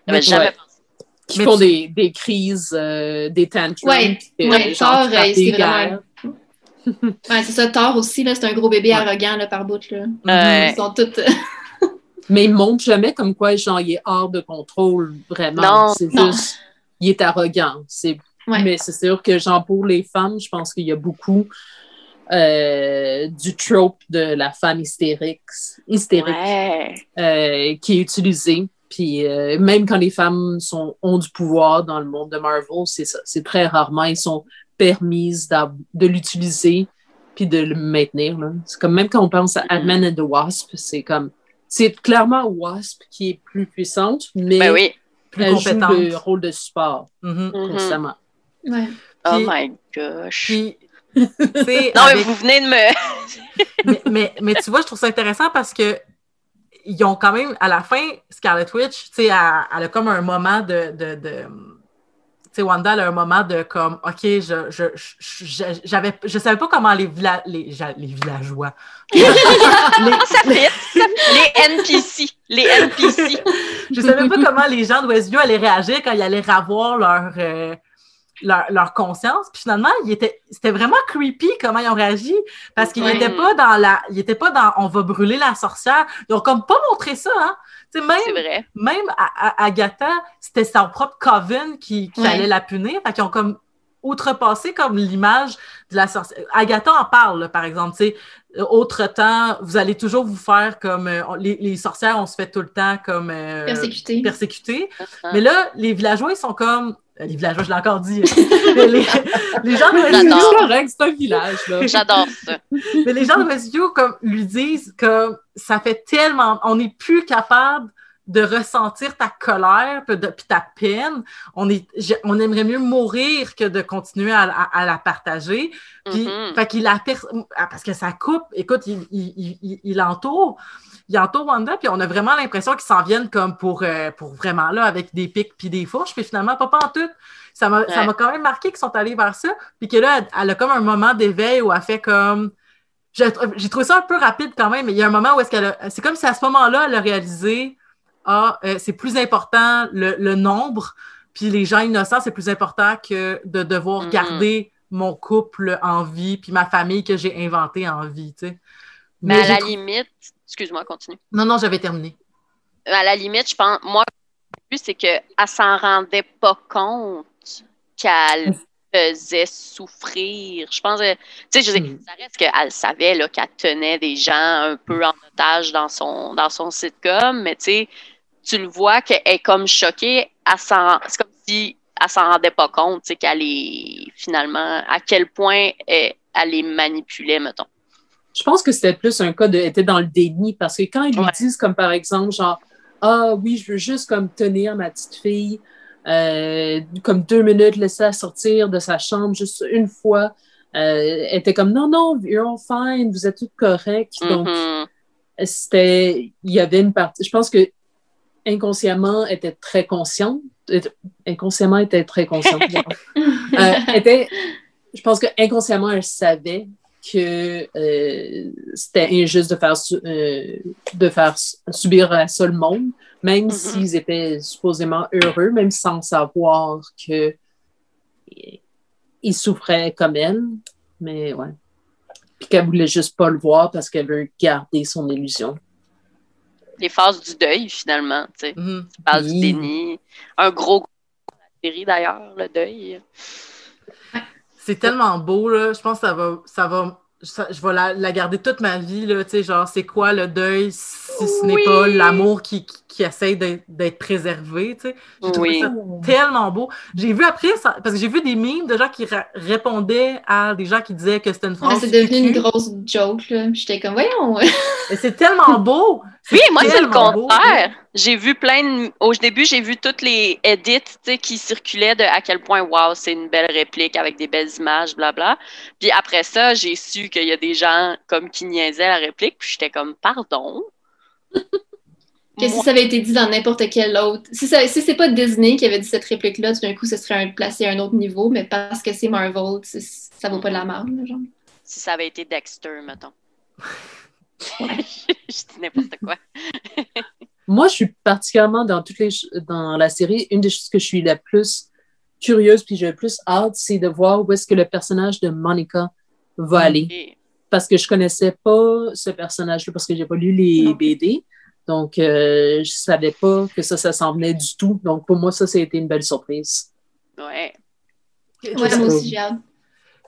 J'avais jamais pensé. Qui font des, des, crises, des tantrums. Oui, ouais, Thor, c'est vraiment... ouais, c'est ça, Thor aussi, c'est un gros bébé arrogant là, par bout. Là. Ils sont toutes... Mais il ne montre jamais comme quoi genre, il est hors de contrôle, vraiment. C'est juste, il est arrogant. Mais c'est sûr que genre, pour les femmes, je pense qu'il y a beaucoup euh, du trope de la femme hystérique, hystérique Ouais. euh, qui est utilisé. Puis euh, même quand les femmes sont, ont du pouvoir dans le monde de Marvel, c'est ça. C'est très rarement, ils sont permises de l'utiliser puis de le maintenir. là. C'est comme même quand on pense à Ant-Man and the Wasp, c'est comme c'est clairement Wasp qui est plus puissante, mais Ben oui. Plus elle joue compétente. le rôle de support Mhm. Mhm. constamment. Ouais. Oh my gosh. Puis, non, mais vous venez de me. mais, mais, mais tu vois, je trouve ça intéressant parce que ils ont quand même, à la fin, Scarlet Witch, tu sais, elle, elle a comme un moment de. de, de- tu sais, Wanda, elle a un moment de comme, OK, je, je, je, je- j'avais, je savais pas comment les, villa- les, les villageois. les, Ça fit. Les NPC. Les NPC. je savais pas comment les gens de Westview allaient réagir quand ils allaient revoir leur, euh, leur, leur conscience. Puis finalement, il était, c'était vraiment creepy comment ils ont réagi parce qu'ils n'étaient pas dans la, ils étaient pas dans on va brûler la sorcière. Ils ont comme pas montré ça, hein. Même, vrai. même à, à- Agatha, c'était son propre coven qui, allait la punir. Fait qu'ils ont comme outrepassé comme l'image de la sorcière. Agatha en parle, là, par exemple, tu sais, euh, autre temps, vous allez toujours vous faire comme euh, les, les sorcières, on se fait tout le temps comme euh, Persécuté. persécuter. Ah. Mais là, les villageois, ils sont comme. Euh, Les villageois, je l'ai encore dit. les, les- gens de. C'est un village. J'adore ça. mais les gens de Westview, comme, lui disent que ça fait tellement. On n'est plus capable de ressentir ta colère puis de- puis ta peine. On, est, je- on aimerait mieux mourir que de continuer à, à- à la partager. Puis, Mhm. fait qu'il la ah, parce que ça coupe. Écoute, il, il, il- il- il entoure. Il entoure Wanda, puis on a vraiment l'impression qu'ils s'en viennent comme pour, euh, pour vraiment là, avec des pics puis des fourches, puis finalement, pas en tout. Ça m'a Ouais. quand même marqué qu'ils sont allés vers ça, puis que là, elle, elle a comme un moment d'éveil où elle fait comme. J'ai trouvé ça un peu rapide quand même, mais il y a un moment où est-ce qu'elle a. C'est comme si à ce moment-là, elle a réalisé Ah, euh, c'est plus important le, le nombre, puis les gens innocents, c'est plus important que de devoir Mhm. garder mon couple en vie, puis ma famille que j'ai inventée en vie, tu sais. Mais à la limite, excuse-moi, continue. Non, non, j'avais terminé. À la limite, je pense, moi, c'est qu'elle s'en rendait pas compte qu'elle faisait souffrir. Je pense, que- tu sais, je dire, Mm. ça reste qu'elle savait qu'elle tenait des gens un peu en otage dans son, dans son sitcom, mais tu sais, tu le vois qu'elle est comme choquée. Elle s'en- C'est comme si elle s'en rendait pas compte, tu sais, qu'elle est finalement, à quel point elle, elle les manipulait, mettons. Je pense que c'était plus un cas de était dans le déni parce que quand ils lui Ouais. disent comme par exemple genre ah oui je veux juste comme tenir ma petite fille euh, comme deux minutes laisser la sortir de sa chambre juste une fois euh, elle était comme non non you're all fine vous êtes toutes correctes donc Mhm. c'était il y avait une partie je pense que inconsciemment elle était très consciente était- inconsciemment elle était très consciente Euh, était je pense que inconsciemment elle savait que euh, c'était injuste de faire euh, de faire su- subir à ça le monde même Mhm. s'ils étaient supposément heureux même sans savoir que ils souffraient comme elle mais ouais puis qu'elle voulait juste pas le voir parce qu'elle veut garder son illusion Les phases du deuil, finalement, tu sais. Mhm. Tu parles Oui. du déni. Un gros, gros la série d'ailleurs, le deuil. C'est tellement beau, là. Je pense que ça va. Ça va ça- je vais la, la garder toute ma vie, là. Tu sais, genre, c'est quoi le deuil si ce n'est Oui. pas l'amour qui, qui, qui essaie d'être d'être préservé, tu sais. J'ai trouvé Oui. ça tellement beau. J'ai vu après, ça- parce que j'ai vu des mimes de gens qui répondaient à des gens qui disaient que c'était une Ouais, phrase. c'est devenu une grosse joke, là. J'étais comme, voyons. C'est tellement beau! Oui, moi, c'est le contraire. J'ai vu plein de. Au début, j'ai vu toutes les edits tu sais, qui circulaient de à quel point, wow, c'est une belle réplique avec des belles images, blabla. Puis après ça, j'ai su qu'il y a des gens comme qui niaisaient la réplique, puis j'étais comme, pardon? Que si ça avait été dit dans n'importe quel autre. Si, ça- si c'est pas Disney qui avait dit cette réplique-là, tout d'un coup, ce serait un, placé à un autre niveau, mais parce que c'est Marvel, ça vaut pas de la merde, genre. si ça avait été Dexter, mettons. je dis n'importe quoi. Moi, je suis particulièrement dans toutes les dans la série, une des choses que je suis la plus curieuse puis j'ai le plus hâte, c'est de voir où est-ce que le personnage de Monica va aller. Parce que je connaissais pas ce personnage-là parce que j'ai pas lu les Non. BD. Donc, euh, je savais pas que ça, ça s'en venait du tout. Donc, pour moi, ça, ça a été une belle surprise. ouais. Ouais, moi aussi, j'ai hâte.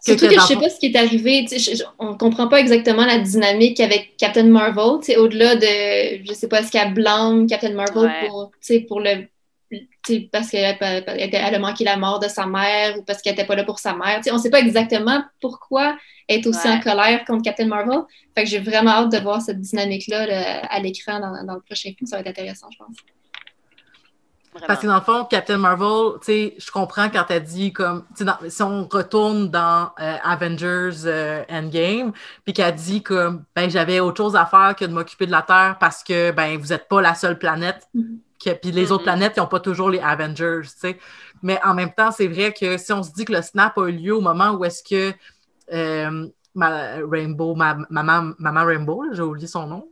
Surtout que, je sais pas ce qui est arrivé. Je, on comprend pas exactement la dynamique avec Captain Marvel. Au-delà de, je sais pas, ce qu'elle blâme Captain Marvel pour, pour le parce qu'elle a manqué la mort de sa mère ou parce qu'elle n'était pas là pour sa mère. on ne sait pas exactement pourquoi elle est aussi en colère contre Captain Marvel. Fait que j'ai vraiment hâte de voir cette dynamique-là à l'écran dans, le prochain film. Ça va être intéressant, je pense. Parce que dans le fond, Captain Marvel, tu sais, je comprends quand as dit comme, si on retourne dans euh, Avengers euh, Endgame, puis qu'elle dit comme, ben j'avais autre chose à faire que de m'occuper de la Terre parce que ben vous n'êtes pas la seule planète. Mm-hmm. Puis les autres planètes, ils n'ont pas toujours les Avengers, tu sais. Mais en même temps, c'est vrai que si on se dit que le snap a eu lieu au moment où est-ce que euh, ma, Rainbow, ma, maman, maman Rainbow, j'ai oublié son nom,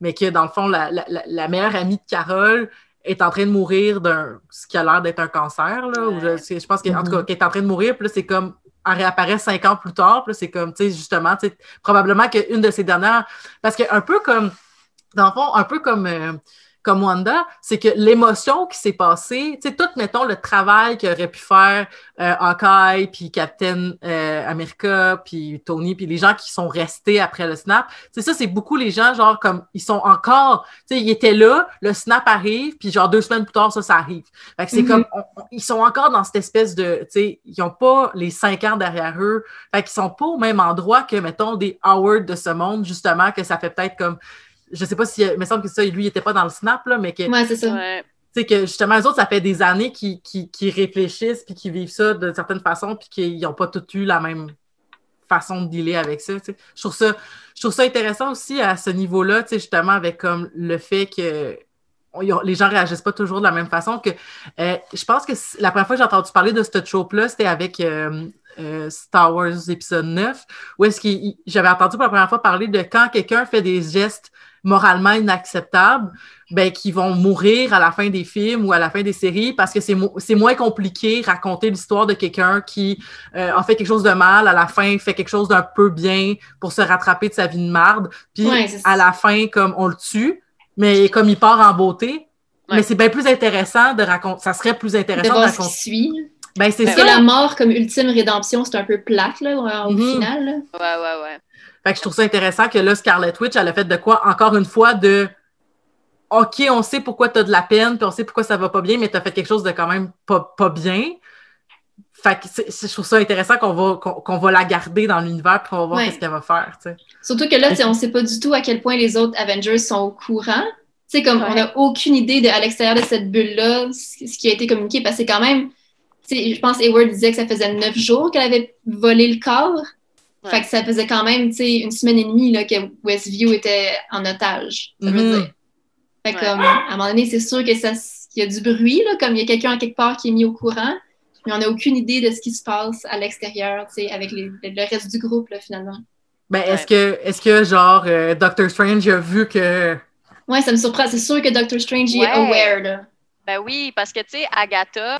mais que dans le fond, la, la, meilleure amie de Carole est en train de mourir d'un ce qui a l'air d'être un cancer, là, je, je, pense qu'en tout cas, mm-hmm. qu'elle est en train de mourir, puis là, c'est comme elle réapparaît cinq ans plus tard, puis c'est comme, tu sais, justement, tu sais, probablement qu'une de ces dernières, parce que un peu comme, dans le fond, un peu comme... Euh, comme Wanda, c'est que l'émotion qui s'est passée, tu sais, tout, mettons, le travail qu'aurait pu faire euh, Hawkeye, puis Captain euh, America, puis Tony, puis les gens qui sont restés après le snap, c'est ça, c'est beaucoup les gens, genre, comme, ils sont encore, tu sais, ils étaient là, le snap arrive, puis genre deux semaines plus tard, ça, ça arrive. Fait que c'est mm-hmm. comme, ils sont encore dans cette espèce de, tu sais, ils n'ont pas les cinq ans derrière eux, fait qu'ils sont pas au même endroit que, mettons, des Howard de ce monde, justement, que ça fait peut-être comme je sais pas si, il me semble que ça, lui, il n'était pas dans le snap, là, mais que. Ouais, c'est ça. Tu sais, que justement, les autres, ça fait des années qu'ils réfléchissent puis qu'ils vivent ça de certaines façons puis qu'ils n'ont pas tout eu la même façon de dealer avec ça. Je trouve ça, je trouve ça intéressant aussi à ce niveau-là, justement, avec comme le fait que les gens réagissent pas toujours de la même façon. que euh, Je pense que la première fois que j'ai entendu parler de ce trope-là, c'était avec euh, euh, Star Wars épisode 9, où est-ce que j'avais entendu pour la première fois parler de quand quelqu'un fait des gestes moralement inacceptables, ben, qui vont mourir à la fin des films ou à la fin des séries parce que c'est moins compliqué raconter l'histoire de quelqu'un qui euh, a fait quelque chose de mal, à la fin fait quelque chose d'un peu bien pour se rattraper de sa vie de marde, puis à la fin, comme on le tue, mais comme il part en beauté. Mais c'est bien plus intéressant de raconter, ça serait plus intéressant de, raconter. suit. Ben, c'est ça. la mort comme ultime rédemption, c'est un peu plate, là, au mhm. final. Ouais, ouais, ouais. Fait que je trouve ça intéressant que là, Scarlet Witch, elle a fait de quoi, encore une fois, de OK, on sait pourquoi tu as de la peine, puis on sait pourquoi ça va pas bien, mais tu as fait quelque chose de quand même pas, pas bien. Fait que je trouve ça intéressant qu'on va, qu'on, va la garder dans l'univers puis qu'on va voir ce qu'elle va faire. Surtout que là, on sait pas du tout à quel point les autres Avengers sont au courant. sais comme on n'a aucune idée de, à l'extérieur de cette bulle-là, ce qui a été communiqué, parce que c'est quand même, je pense Hayward disait que ça faisait neuf jours qu'elle avait volé le corps. Fait que ça faisait quand même, une semaine et demie là, que Westview était en otage. Ça veut mm-hmm. dire. Fait comme, à un moment donné, c'est sûr que ça, qu'il y a du bruit, là, comme il y a quelqu'un quelque part qui est mis au courant, mais on n'a aucune idée de ce qui se passe à l'extérieur, avec le reste du groupe, là, finalement. Ben, est-ce que, est-ce que, genre, euh, Doctor Strange a vu que. Ouais, ça me surprend. C'est sûr que Doctor Strange est aware, là. Ben oui, parce que, tu sais, Agatha,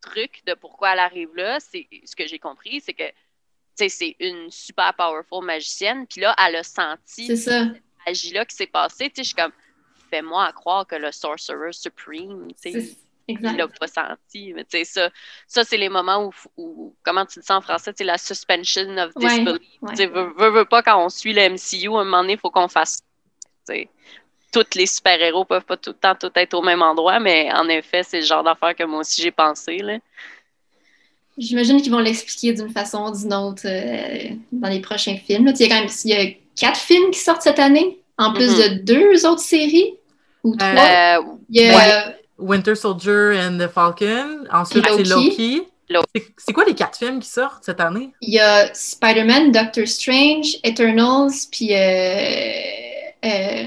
truc de pourquoi elle arrive là, c'est ce que j'ai compris, c'est que c'est une super powerful magicienne. Puis là, elle a senti cette magie-là qui s'est passée. Je suis comme, fais-moi croire que le Sorcerer Supreme, il l'a pas senti. Mais ça, ça c'est les moments où, où, comment tu dis ça en français, c'est la suspension of disbelief. Veux, veux, pas, quand on suit le MCU, à un moment donné, il faut qu'on fasse. Tous les super-héros peuvent pas tout le temps tout être au même endroit, mais en effet, c'est le genre d'affaire que moi aussi j'ai pensé. Là. J'imagine qu'ils vont l'expliquer d'une façon ou d'une autre euh, dans les prochains films. Il y a quand même il y a quatre films qui sortent cette année, en plus mm-hmm. de deux autres séries ou trois. Euh, il y a, Winter Soldier and the Falcon. Ensuite, c'est Loki. C'est quoi les quatre films qui sortent cette année? Il y a Spider-Man, Doctor Strange, Eternals, puis. Euh,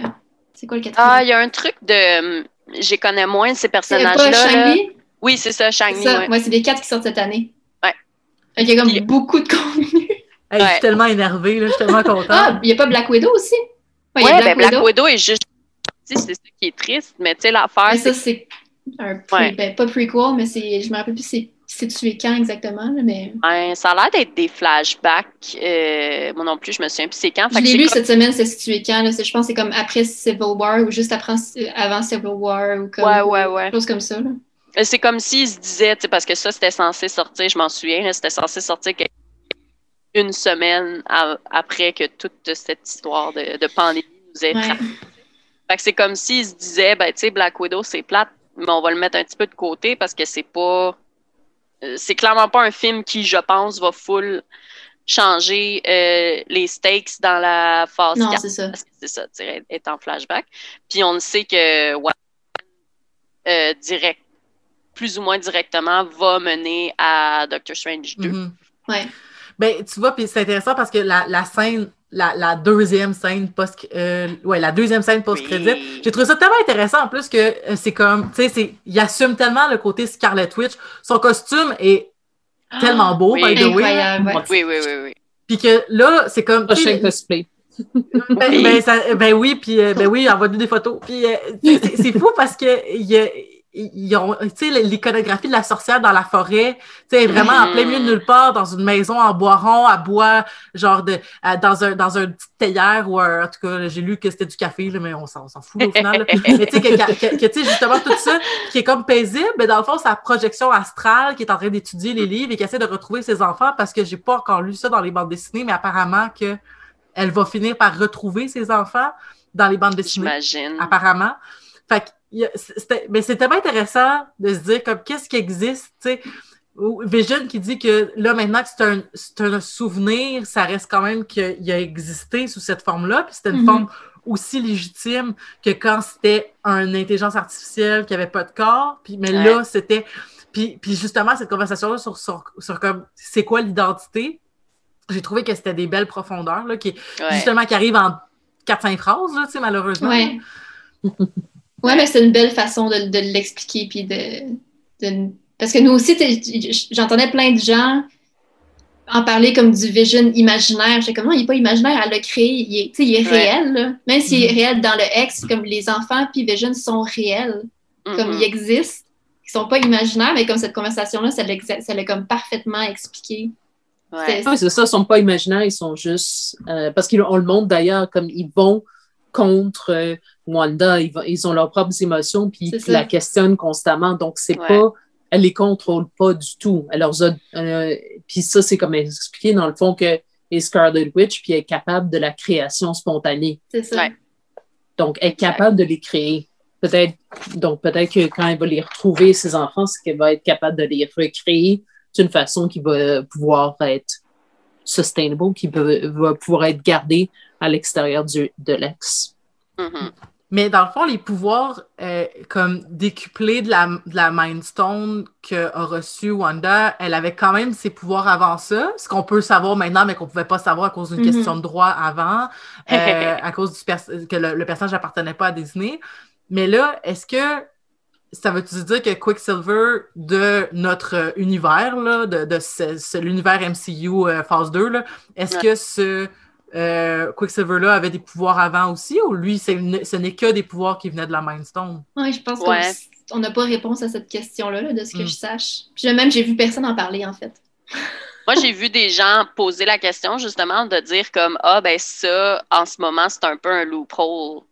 c'est quoi le quatrième? Ah, il y a un truc de. Je connais moins ces personnages-là. Oui, c'est ça, Shang-Chi. Ouais, c'est les quatre qui sortent cette année. Il y a comme beaucoup de contenu. Je suis tellement énervée, là, je suis tellement contente. Ah, il n'y a pas Black Widow aussi? Oui, ouais, Black, ben, Black Widow. est juste. C'est ça qui est triste, mais tu sais, l'affaire. ça, c'est un pre... ben, pas prequel, mais c'est. Je me rappelle plus c'est tué quand exactement, mais. Ouais, ça a l'air d'être des flashbacks. Euh, moi non plus, je me souviens plus c'est quand. Je l'ai lu cette semaine, c'est situé quand. Là. Je pense que c'est comme après Civil War ou juste après, avant Civil War ou comme. Ouais, ouais, ouais. Chose comme ça. Là. C'est comme s'ils se disaient, parce que ça, c'était censé sortir, je m'en souviens, c'était censé sortir une semaine après que toute cette histoire de, pandémie nous ait frappé. Fait que c'est comme s'ils se disaient, ben, tu sais, Black Widow, c'est plate, mais on va le mettre un petit peu de côté parce que c'est pas. Euh, c'est clairement pas un film qui, je pense, va full changer euh, les stakes dans la phase non, c'est ça. Parce que c'est ça, est en flashback. Puis on sait que ouais, euh, direct, plus ou moins directement, va mener à Doctor Strange 2. Mm-hmm. Ouais. Ben, tu vois, puis c'est intéressant parce que la, la scène, la, la, deuxième scène post euh, ouais, la deuxième scène post-crédit, j'ai trouvé ça tellement intéressant en plus que euh, c'est comme, tu sais, il assume tellement le côté Scarlet Witch. Son costume est tellement beau, oui, by the way. Oui, oui, oui, oui. Puis que là, c'est comme. Prochain cosplay. ben, ben, ça, ben, oui, puis euh, ben oui, envoie-nous des photos. Puis euh, c'est fou parce que il y a ils ont, tu sais, l'iconographie de la sorcière dans la forêt, tu sais, vraiment en plein milieu de nulle part, dans une maison en bois rond, à bois, genre de, dans un, dans un petit théière ou en tout cas, j'ai lu que c'était du café, là, mais on s'en fout au final. mais tu sais, que, que, tu sais, justement, tout ça, qui est comme paisible, mais dans le fond, la projection astrale qui est en train d'étudier les livres et qui essaie de retrouver ses enfants parce que j'ai pas encore lu ça dans les bandes dessinées, mais apparemment que elle va finir par retrouver ses enfants dans les bandes dessinées. J'imagine. Apparemment. Fait que mais c'est tellement intéressant de se dire comme qu'est-ce qui existe, tu sais? Vision qui dit que là, maintenant que c'est un, un, souvenir, ça reste quand même qu'il a existé sous cette forme-là, puis c'était une mm-hmm. forme aussi légitime que quand c'était une intelligence artificielle qui avait pas de corps, puis mais là, c'était... Puis, puis, justement, cette conversation-là sur, sur, sur, comme c'est quoi l'identité, j'ai trouvé que c'était des belles profondeurs, là, qui, justement, qui arrivent en 4-5 phrases, là, tu sais, malheureusement. Ouais. Oui, mais c'est une belle façon de, de l'expliquer. Puis de, Parce que nous aussi, j'entendais plein de gens en parler comme du vision imaginaire. J'étais comme, non, il n'est pas imaginaire, elle l'a créé. Il est, il est réel. Même s'il est mm-hmm. réel dans le X, comme les enfants puis vision sont réels. Comme mm-hmm. ils existent. Ils ne sont pas imaginaires, mais comme cette conversation-là, ça l'a comme parfaitement expliqué. Ouais. c'est ça, ils ne sont pas imaginaires, ils sont juste. Euh, parce qu'on le montre d'ailleurs, comme ils vont contre euh, Wanda. Ils, ont leurs propres émotions, puis ils la questionnent constamment. Donc, c'est pas. Elle les contrôle pas du tout. Elle euh, puis ça, c'est comme expliqué dans le fond que est Scarlet Witch, puis elle est capable de la création spontanée. C'est ça. Donc, elle est capable de les créer. Peut-être, donc peut-être que quand elle va les retrouver, ses enfants, c'est qu'elle va être capable de les recréer d'une façon qui va pouvoir être sustainable, qui va pouvoir être gardée à l'extérieur de l'ex. Mm-hmm. Mais dans le fond, les pouvoirs euh, comme décuplés de la, de la Mind Stone qu'a reçu Wanda, elle avait quand même ses pouvoirs avant ça, ce qu'on peut savoir maintenant, mais qu'on ne pouvait pas savoir à cause d'une mm-hmm. question de droit avant, euh, à cause du que le, personnage n'appartenait pas à Disney. Mais là, est-ce que ça veut dire que Quicksilver de notre univers, là, de, de l'univers MCU euh, phase 2, est-ce que ce euh, Quicksilver-là avait des pouvoirs avant aussi, ou lui, ce n'est que des pouvoirs qui venaient de la Mind Stone? Oui, je pense qu'on n'a pas réponse à cette question-là, de ce que hmm. je sache. Puis même, j'ai vu personne en parler, en fait. Moi, j'ai vu des gens poser la question, justement, de dire comme Ah, ben ça, en ce moment, c'est un peu un loophole.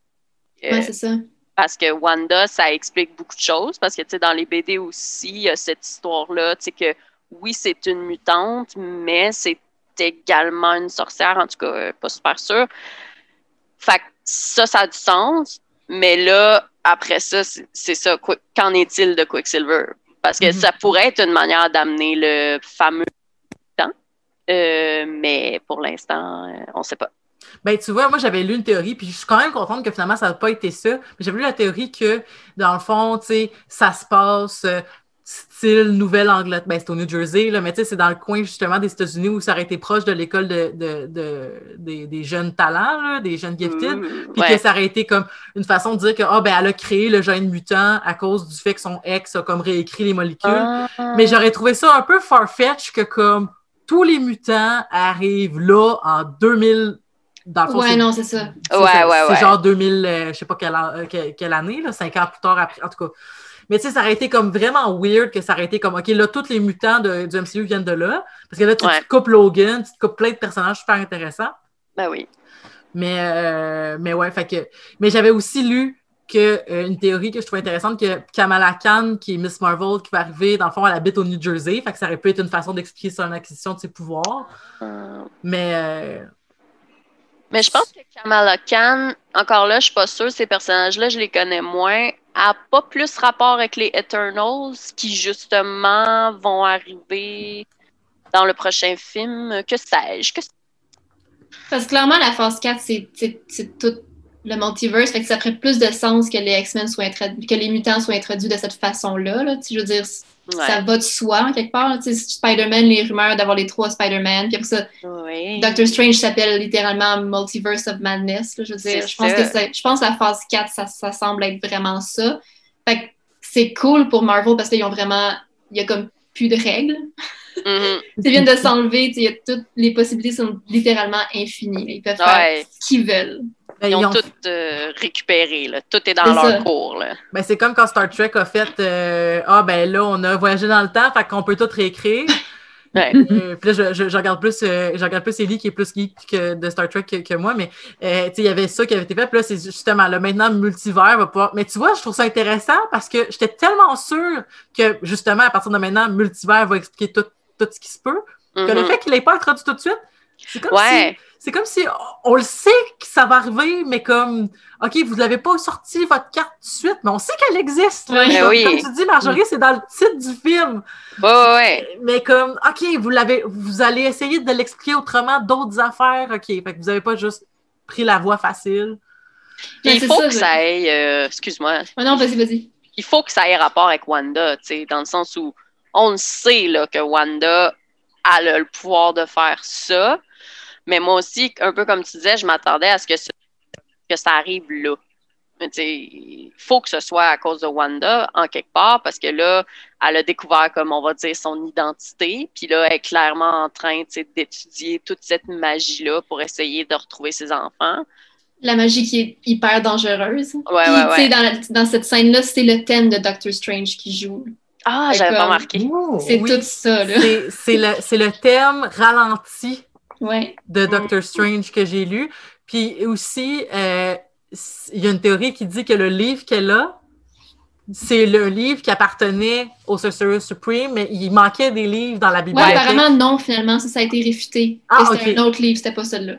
Euh, oui, c'est ça. Parce que Wanda, ça explique beaucoup de choses. Parce que, tu sais, dans les BD aussi, il y a cette histoire-là, tu sais, que oui, c'est une mutante, mais c'est également une sorcière, en tout cas, euh, pas super sûr. Fait que ça, ça a du sens. Mais là, après ça, c'est ça. Qu'en est-il de Quicksilver? Parce que mm-hmm. ça pourrait être une manière d'amener le fameux temps. Euh, mais pour l'instant, euh, on ne sait pas. Ben, tu vois, moi, j'avais lu une théorie, puis je suis quand même contente que finalement, ça n'a pas été ça. J'avais lu la théorie que, dans le fond, tu sais, ça se passe style Nouvelle-Angleterre. Ben, c'est au New Jersey, là, mais tu sais, c'est dans le coin justement des États-Unis où ça aurait été proche de l'école de, de, des, jeunes talents, là, des jeunes gifted. Mmh, puis que ça aurait été comme une façon de dire que, ah, ben, elle a créé le gène mutant à cause du fait que son ex a comme réécrit les molécules. Ah. Mais j'aurais trouvé ça un peu farfetch que comme tous les mutants arrivent là en 2000 dans le fond, ouais, non, c'est ça. Ouais, ouais, C'est genre 2000, euh, je sais pas quelle, euh, quelle, année, là, cinq ans plus tard après. En tout cas, mais tu sais, ça aurait été comme vraiment weird que ça aurait été comme, OK, là, tous les mutants de, du MCU viennent de là. Parce que là, tu, te coupes Logan, tu te coupes plein de personnages super intéressants. Ben oui. Mais, euh, mais ouais, fait que. Mais j'avais aussi lu que euh, une théorie que je trouve intéressante, que Kamala Khan, qui est Miss Marvel, qui va arriver, dans le fond, elle habite au New Jersey, fait que ça aurait pu être une façon d'expliquer son acquisition de ses pouvoirs. Euh, Mais euh, Mais je pense que Kamala Khan, encore là, je suis pas sûre, ces personnages-là, je les connais moins, a pas plus rapport avec les Eternals qui, justement, vont arriver dans le prochain film. Que sais-je? Que Parce que clairement, la phase 4, c'est- tout le multiverse. Fait que ça ferait plus de sens que les X-Men soient introduits, que les mutants soient introduits de cette façon-là. Là. Je veux dire, Ouais. ça va de soi, en quelque part. Spider-Man, les rumeurs d'avoir les trois Spider-Man. Puis après ça, Oui. Doctor Strange s'appelle littéralement Multiverse of Madness. là. je veux dire, je pense, que je pense que la phase 4, ça, ça semble être vraiment ça. Fait que c'est cool pour Marvel parce qu'ils ont vraiment. Il y a comme plus de règles. Mhm. Ils viennent de s'enlever. Toutes les possibilités sont littéralement infinies. Ils peuvent faire Ouais. ce qu'ils veulent. Ben, Ils ont ont- tout euh, récupéré, là. Tout est dans leur ça. cours, ben, c'est comme quand Star Trek a fait euh, Ah, ben là, on a voyagé dans le temps, fait qu'on peut tout réécrire. Ouais. Euh, puis là, je, je- je regarde plus, euh, je regarde plus Ellie qui est plus geek que de Star Trek que, que moi, mais euh, il y avait ça qui avait été fait. Puis là, c'est justement là, maintenant, le multivers va pouvoir. Mais tu vois, je trouve ça intéressant parce que j'étais tellement sûre que justement, à partir de maintenant, multivers va expliquer tout, tout ce qui se peut. Que le Mhm. fait qu'il n'ait pas introduit tout de suite, c'est comme Ouais. si. C'est comme si on le sait que ça va arriver, mais comme OK, vous l'avez pas sorti votre carte tout de suite, mais on sait qu'elle existe. là. Ouais. Ben Comme, oui. comme tu dis, Marjorie, c'est dans le titre du film. Ouais, ouais. Mais comme, OK, vous l'avez, vous allez essayer de l'expliquer autrement, d'autres affaires, OK. Fait que vous n'avez pas juste pris la voie facile. Puis Mais il faut ça, que ça ait, euh, excuse-moi, Ah non, vas-y, vas-y. il faut que ça ait rapport avec Wanda, tu sais, dans le sens où on le sait là, que Wanda a le pouvoir de faire ça. Mais moi aussi, un peu comme tu disais, je m'attendais à ce que, ce- que ça arrive là. Il faut que ce soit à cause de Wanda, en quelque part, parce que là, elle a découvert, comme on va dire, son identité. Puis là, elle est clairement en train d'étudier toute cette magie-là pour essayer de retrouver ses enfants. La magie qui est hyper dangereuse. Ouais, Puis, ouais, tu sais, ouais. dans, la- dans cette scène-là, c'est le thème de Doctor Strange qui joue. Ah, j'avais pas marqué. C'est Oui. tout ça, là. C'est, c'est le, c'est le thème ralenti Ouais. de Doctor Strange que j'ai lu. Puis aussi, euh, il y a une théorie qui dit que le livre qu'elle a, c'est le livre qui appartenait au Sorcerer Supreme, mais il manquait des livres dans la Ouais, bibliothèque. apparemment, non, finalement. Ça, ça a été réfuté. Ah, c'était un autre livre, c'était pas celui-là.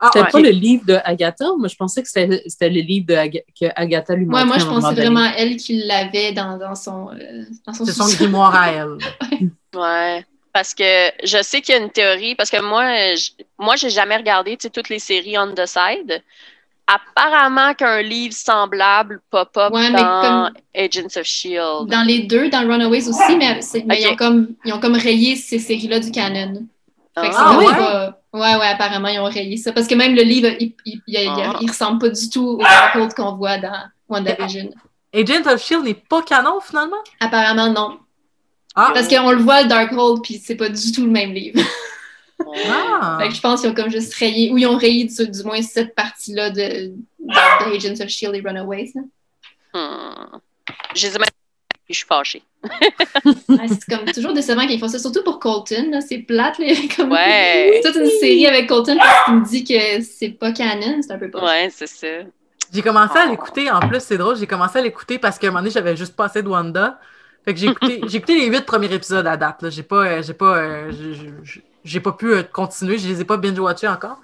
Ah, C'était pas le livre de Agatha? Moi, je pensais que c'était c'était le livre de que Agatha lui montrait. Ouais, moi, je à pensais vraiment elle qui l'avait dans, dans son, euh, dans son C'est son grimoire à elle. Ouais, parce que je sais qu'il y a une théorie, parce que moi, je, moi, j'ai jamais regardé toutes les séries on the side. Apparemment qu'un livre semblable pop-up Ouais, dans Agents of Shield. Dans les deux, dans Runaways aussi, mais, ils, ont comme, ils ont comme rayé ces séries-là du canon. Fait que Ah, c'est ouais? pas- Ouais, ouais, apparemment, ils ont rayé ça. Parce que même le livre, il, il, Ah. il ressemble pas du tout au Darkhold qu'on voit dans WandaVision. Agent of Shield n'est pas canon finalement? Apparemment, non. Ah, Parce qu'on le voit, le Darkhold, puis c'est pas du tout le même livre. ah. Fait que je pense qu'ils ont comme juste rayé, ou ils ont rayé du, du moins cette partie-là de, de, de Agents of S.H.I.E.L.D. et Runaways. J'ai dit, mais je suis fâchée. Ouais, c'est comme toujours décevant qu'ils font ça, surtout pour Colton. là. C'est plate, là, comme Ouais. toute une série avec Colton parce qu'il me dit que c'est pas canon, c'est un peu pas. Ouais, c'est ça. J'ai commencé à Oh. l'écouter, en plus, c'est drôle, j'ai commencé à l'écouter parce qu'à un moment donné, j'avais juste passé de Wanda. Fait que j'ai écouté, j'ai écouté les huit premiers épisodes à date. là. J'ai pas, euh, j'ai pas, euh, j'ai- pas pu euh, continuer, je les ai pas binge-watchés encore.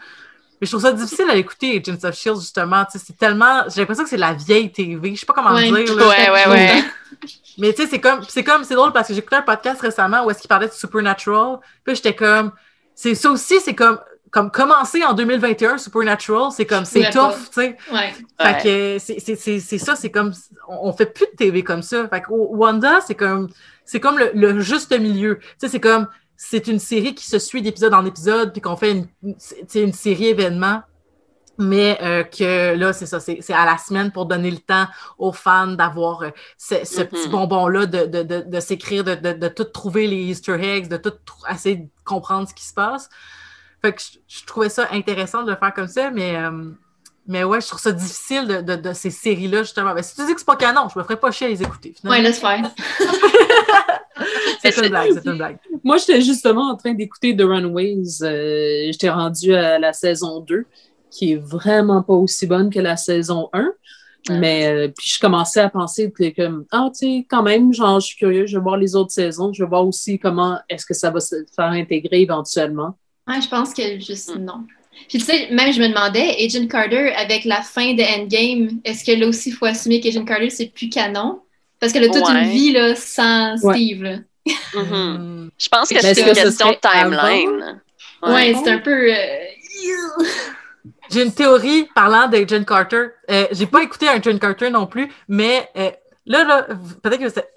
Mais je trouve ça difficile à écouter, Agents of Shield, justement. C'est tellement. J'ai l'impression que c'est la vieille TV. Je sais pas comment Ouais. dire. là. Ouais, ouais, ouais. Mais tu sais, c'est comme, c'est comme, c'est drôle parce que j'ai écouté un podcast récemment où est-ce qu'il parlait de Supernatural. Puis j'étais comme, c'est ça aussi, c'est comme, comme commencer en 2021, Supernatural, c'est comme, c'est tough, tu sais. Ouais. Fait que c'est- c'est c'est- c'est ça, c'est comme, on fait plus de TV comme ça. Fait que Wanda, c'est comme, c'est comme le, le juste milieu. Tu sais, c'est comme, c'est une série qui se suit d'épisode en épisode, puis qu'on fait une, une, tu sais, une série événement. Mais euh, que là, c'est ça, c'est c'est à la semaine pour donner le temps aux fans d'avoir euh, ce, ce Mhm. petit bonbon-là, de, de, de, de s'écrire, de, de, de tout trouver les Easter eggs, de tout essayer de comprendre ce qui se passe. Fait que je, je trouvais ça intéressant de le faire comme ça, mais, euh, mais ouais, je trouve ça difficile de, de, de ces séries-là, justement. Ben, si tu dis que c'est pas canon, je me ferais pas chier à les écouter. finalement. Ouais, laisse faire. c'est une blague, c'est une blague. Moi, j'étais justement en train d'écouter The Runaways. Euh, j'étais rendue à la saison 2, qui est vraiment pas aussi bonne que la saison 1. Mais euh, puis je commençais à penser que comme ah tu sais quand même genre je suis curieux je vais voir les autres saisons je vais voir aussi comment est-ce que ça va se faire intégrer éventuellement Ouais, je pense que juste non. Puis tu sais, même je me demandais, Agent Carter, avec la fin de Endgame, est-ce que là aussi, il faut assumer qu'Agent Carter, c'est plus canon? Parce qu'elle a toute Ouais. une vie là, sans Ouais. Steve. Là. Mhm. Hmm. Je pense que Mais c'est une que question de timeline. Ouais, c'est un peu. euh, J'ai une théorie parlant d'Agent Carter. Euh, j'ai pas écouté Agent Carter non plus, mais euh, là, là, peut-être que c'est.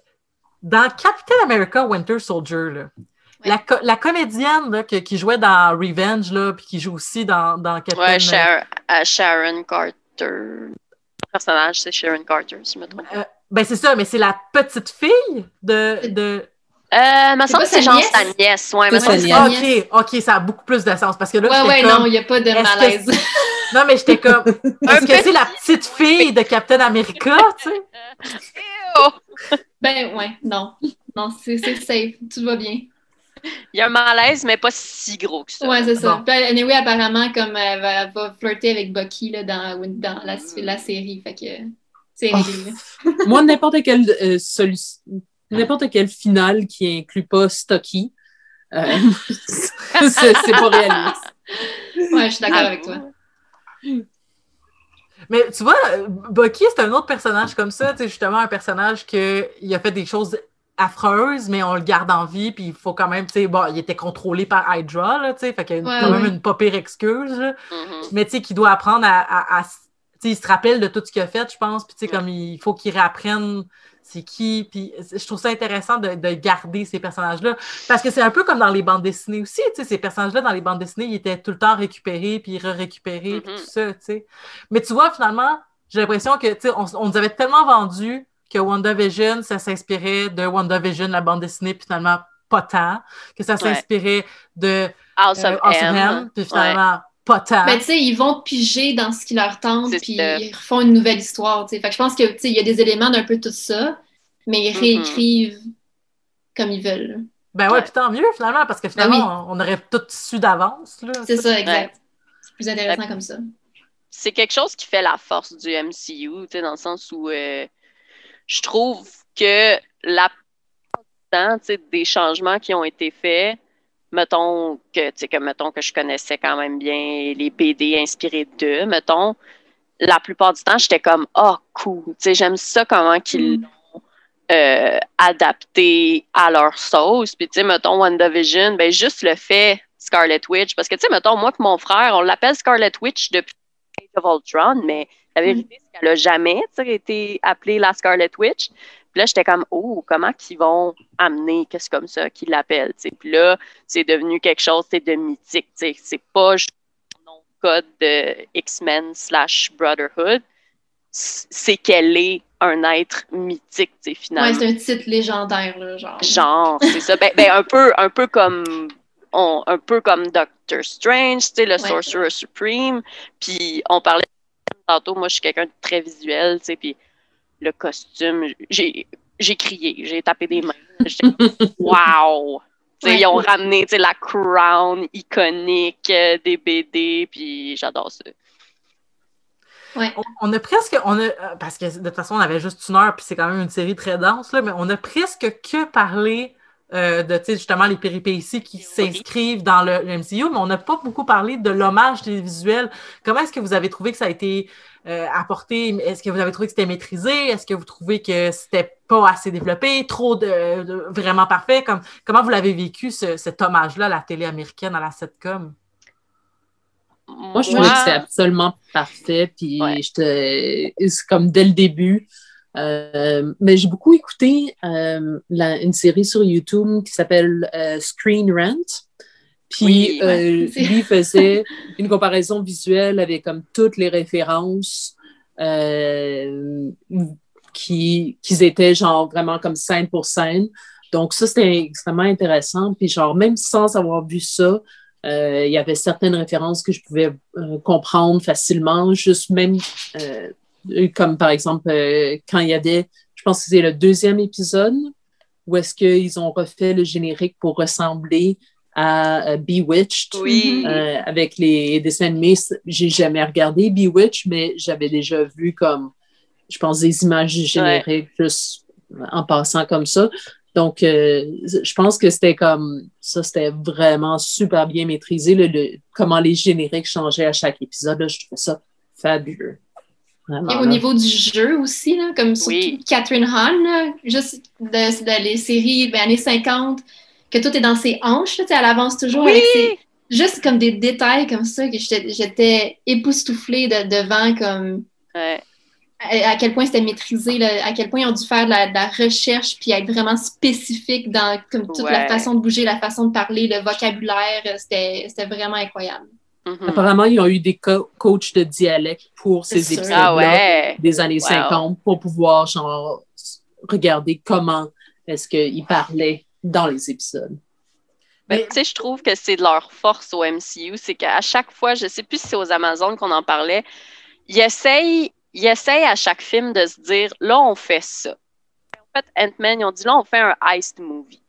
Dans Captain America Winter Soldier, là, la, co- la comédienne là, que- qui jouait dans Revenge, là, puis qui joue aussi dans, dans Captain Ouais, euh, Sharon Carter. Le personnage, c'est Sharon Carter, si je me trompe. Euh, ben c'est ça, mais c'est la petite fille de. de... Euh, me C'est semble que c'est genre sa nièce. Ouais, Ah, ok, ok, ça a beaucoup plus de sens parce que là, Ouais, ouais, comme- non, il n'y a pas de que malaise. Non, mais j'étais comme. Est-ce que c'est la petite fille de Captain America, tu sais? Ben, ouais, non. Non, c'est safe. Tout va bien. Il y a un malaise, mais pas si gros que ça. Ouais, c'est ça. Bon. Puis, anyway, apparemment, comme elle va, elle va flirter avec Bucky là, dans, dans la, la série. Fait que c'est Oh. réglé. moi n'importe quelle euh, solution n'importe quel final qui inclut pas Stocky euh, c'est c'est pas réaliste Ouais, je suis d'accord Ah, avec toi. Mais tu vois, euh, Bucky, c'est un autre personnage comme ça, tu sais, justement, un personnage que il a fait des choses affreuses, mais on le garde en vie, puis il faut quand même, tu sais, bon, il était contrôlé par Hydra, là, tu sais, fait qu'il y a Ouais, quand même une pas pire excuse, là. Mhm. mais tu sais, qu'il doit apprendre à, à- à- tu sais, il se rappelle de tout ce qu'il a fait, je pense, puis tu sais, Ouais. comme il faut qu'il réapprenne c'est qui, puis je trouve ça intéressant de, de garder ces personnages-là, parce que c'est un peu comme dans les bandes dessinées aussi, tu sais, ces personnages-là, dans les bandes dessinées, ils étaient tout le temps récupérés, puis re-récupérés, puis Mhm. tout ça, tu sais. Mais tu vois, finalement, j'ai l'impression que, tu sais, on, on nous avait tellement vendu que WandaVision, ça s'inspirait de WandaVision, la bande dessinée, puis finalement, pas tant, que ça s'inspirait de House euh, of House of M. M, puis finalement, pas tant. Ben, tu sais, ils vont piger dans ce qui leur tente, puis ça. ils refont une nouvelle histoire, tu sais. Fait que je pense que, tu sais, il y a des éléments d'un peu tout ça, mais ils Mhm. réécrivent comme ils veulent. Ben ouais, Ouais. puis tant mieux, finalement, parce que finalement, on, on aurait tout su d'avance, là. C'est ça, exact. Ouais. C'est plus intéressant comme ça. c'est quelque chose qui fait la force du MCU, tu sais, dans le sens où euh, je trouve que la plupart du temps, des changements qui ont été faits, mettons que, que mettons que je connaissais quand même bien les BD inspirés d'eux, mettons, la plupart du temps, j'étais comme oh cool, j'aime ça comment qu'ils Mm. l'ont euh, adapté à leur sauce. Puis tu sais, mettons WandaVision, ben juste le fait Scarlet Witch, parce que tu sais, mettons moi et mon frère, on l'appelle Scarlet Witch depuis Age of Ultron, mais la vérité, c'est qu'elle n'a jamais été appelée la Scarlet Witch. Puis là, j'étais comme, oh, comment qu'ils vont amener qu'est-ce comme ça qu'ils l'appellent. Puis là, c'est devenu quelque chose de mythique. C'est pas juste nom de code de X-Men slash Brotherhood. C'est qu'elle est un être mythique, sais, Ouais, finalement. c'est un titre légendaire, là, genre. Genre, c'est ça. Ben, ben, un peu, un peu comme on- un peu comme Doctor Strange, tu sais, le Sorcerer Supreme. Puis on parlait tantôt, moi je suis quelqu'un de très visuel, tu sais, puis le costume, j'ai j'ai crié, j'ai tapé des mains. J'étais wow! Tu sais, Ouais. Ils ont ramené tu sais, la crown iconique euh, des BD, puis j'adore ça. On, on a presque, on a, euh, parce que de toute façon, on avait juste une heure, puis c'est quand même une série très dense, là, mais on a presque que parlé euh, de, tu sais, justement, les péripéties qui Oui. s'inscrivent dans le, le MCU, mais on n'a pas beaucoup parlé de l'hommage télévisuel. Comment est-ce que vous avez trouvé que ça a été euh, apporté? Est-ce que vous avez trouvé que c'était maîtrisé? Est-ce que vous trouvez que c'était pas assez développé, trop de, de- vraiment parfait? Comme, comment vous l'avez vécu, ce- cet hommage-là à la télé américaine, à la sitcom? Moi, je trouvais que c'était absolument parfait. Puis, Ouais. j'étais- c'est comme dès le début. Euh, mais j'ai beaucoup écouté euh, la- une série sur YouTube qui s'appelle euh, Screen Rant. Puis, Oui, ouais. lui faisait une comparaison visuelle avec comme toutes les références qui, qui étaient genre vraiment comme scène pour scène. Donc, ça, c'était extrêmement intéressant. Puis, genre, même sans avoir vu ça, il y avait certaines références que je pouvais comprendre facilement, juste même comme par exemple euh, quand il y avait, je pense que c'est le deuxième épisode où est-ce qu'ils ont refait le générique pour ressembler à euh, Bewitched. Oui. Euh, avec les dessins animés, j'ai jamais regardé Bewitched, mais j'avais déjà vu comme je pense, des images génériques juste en passant comme ça. Donc, euh, je pense que c'était comme ça, c'était vraiment super bien maîtrisé, le, comment les génériques changeaient à chaque épisode. je trouvais ça fabuleux. Et au niveau du jeu aussi, là, comme Catherine Hahn, juste de, les séries ben, années 50, que tout est dans ses hanches, elle avance toujours avec ses, juste comme des détails comme ça que j'étais époustouflée de, devant comme à, quel point c'était maîtrisé, à quel point ils ont dû faire de la, recherche puis être vraiment spécifique dans comme toute la façon de bouger, la façon de parler, le vocabulaire, c'était vraiment incroyable. Mm-hmm. Apparemment, ils ont eu des coachs de dialecte pour ces épisodes ah des années 50 pour pouvoir genre, regarder comment est-ce qu'ils parlaient dans les épisodes. Ben, tu sais, je trouve que c'est de leur force au MCU, c'est qu'à chaque fois, je sais plus si c'est aux Amazones qu'on en parlait, ils essayent, ils essayent à chaque film de se dire, là, on fait ça. En fait, Ant-Man, ils ont dit, là, on fait un heist movie.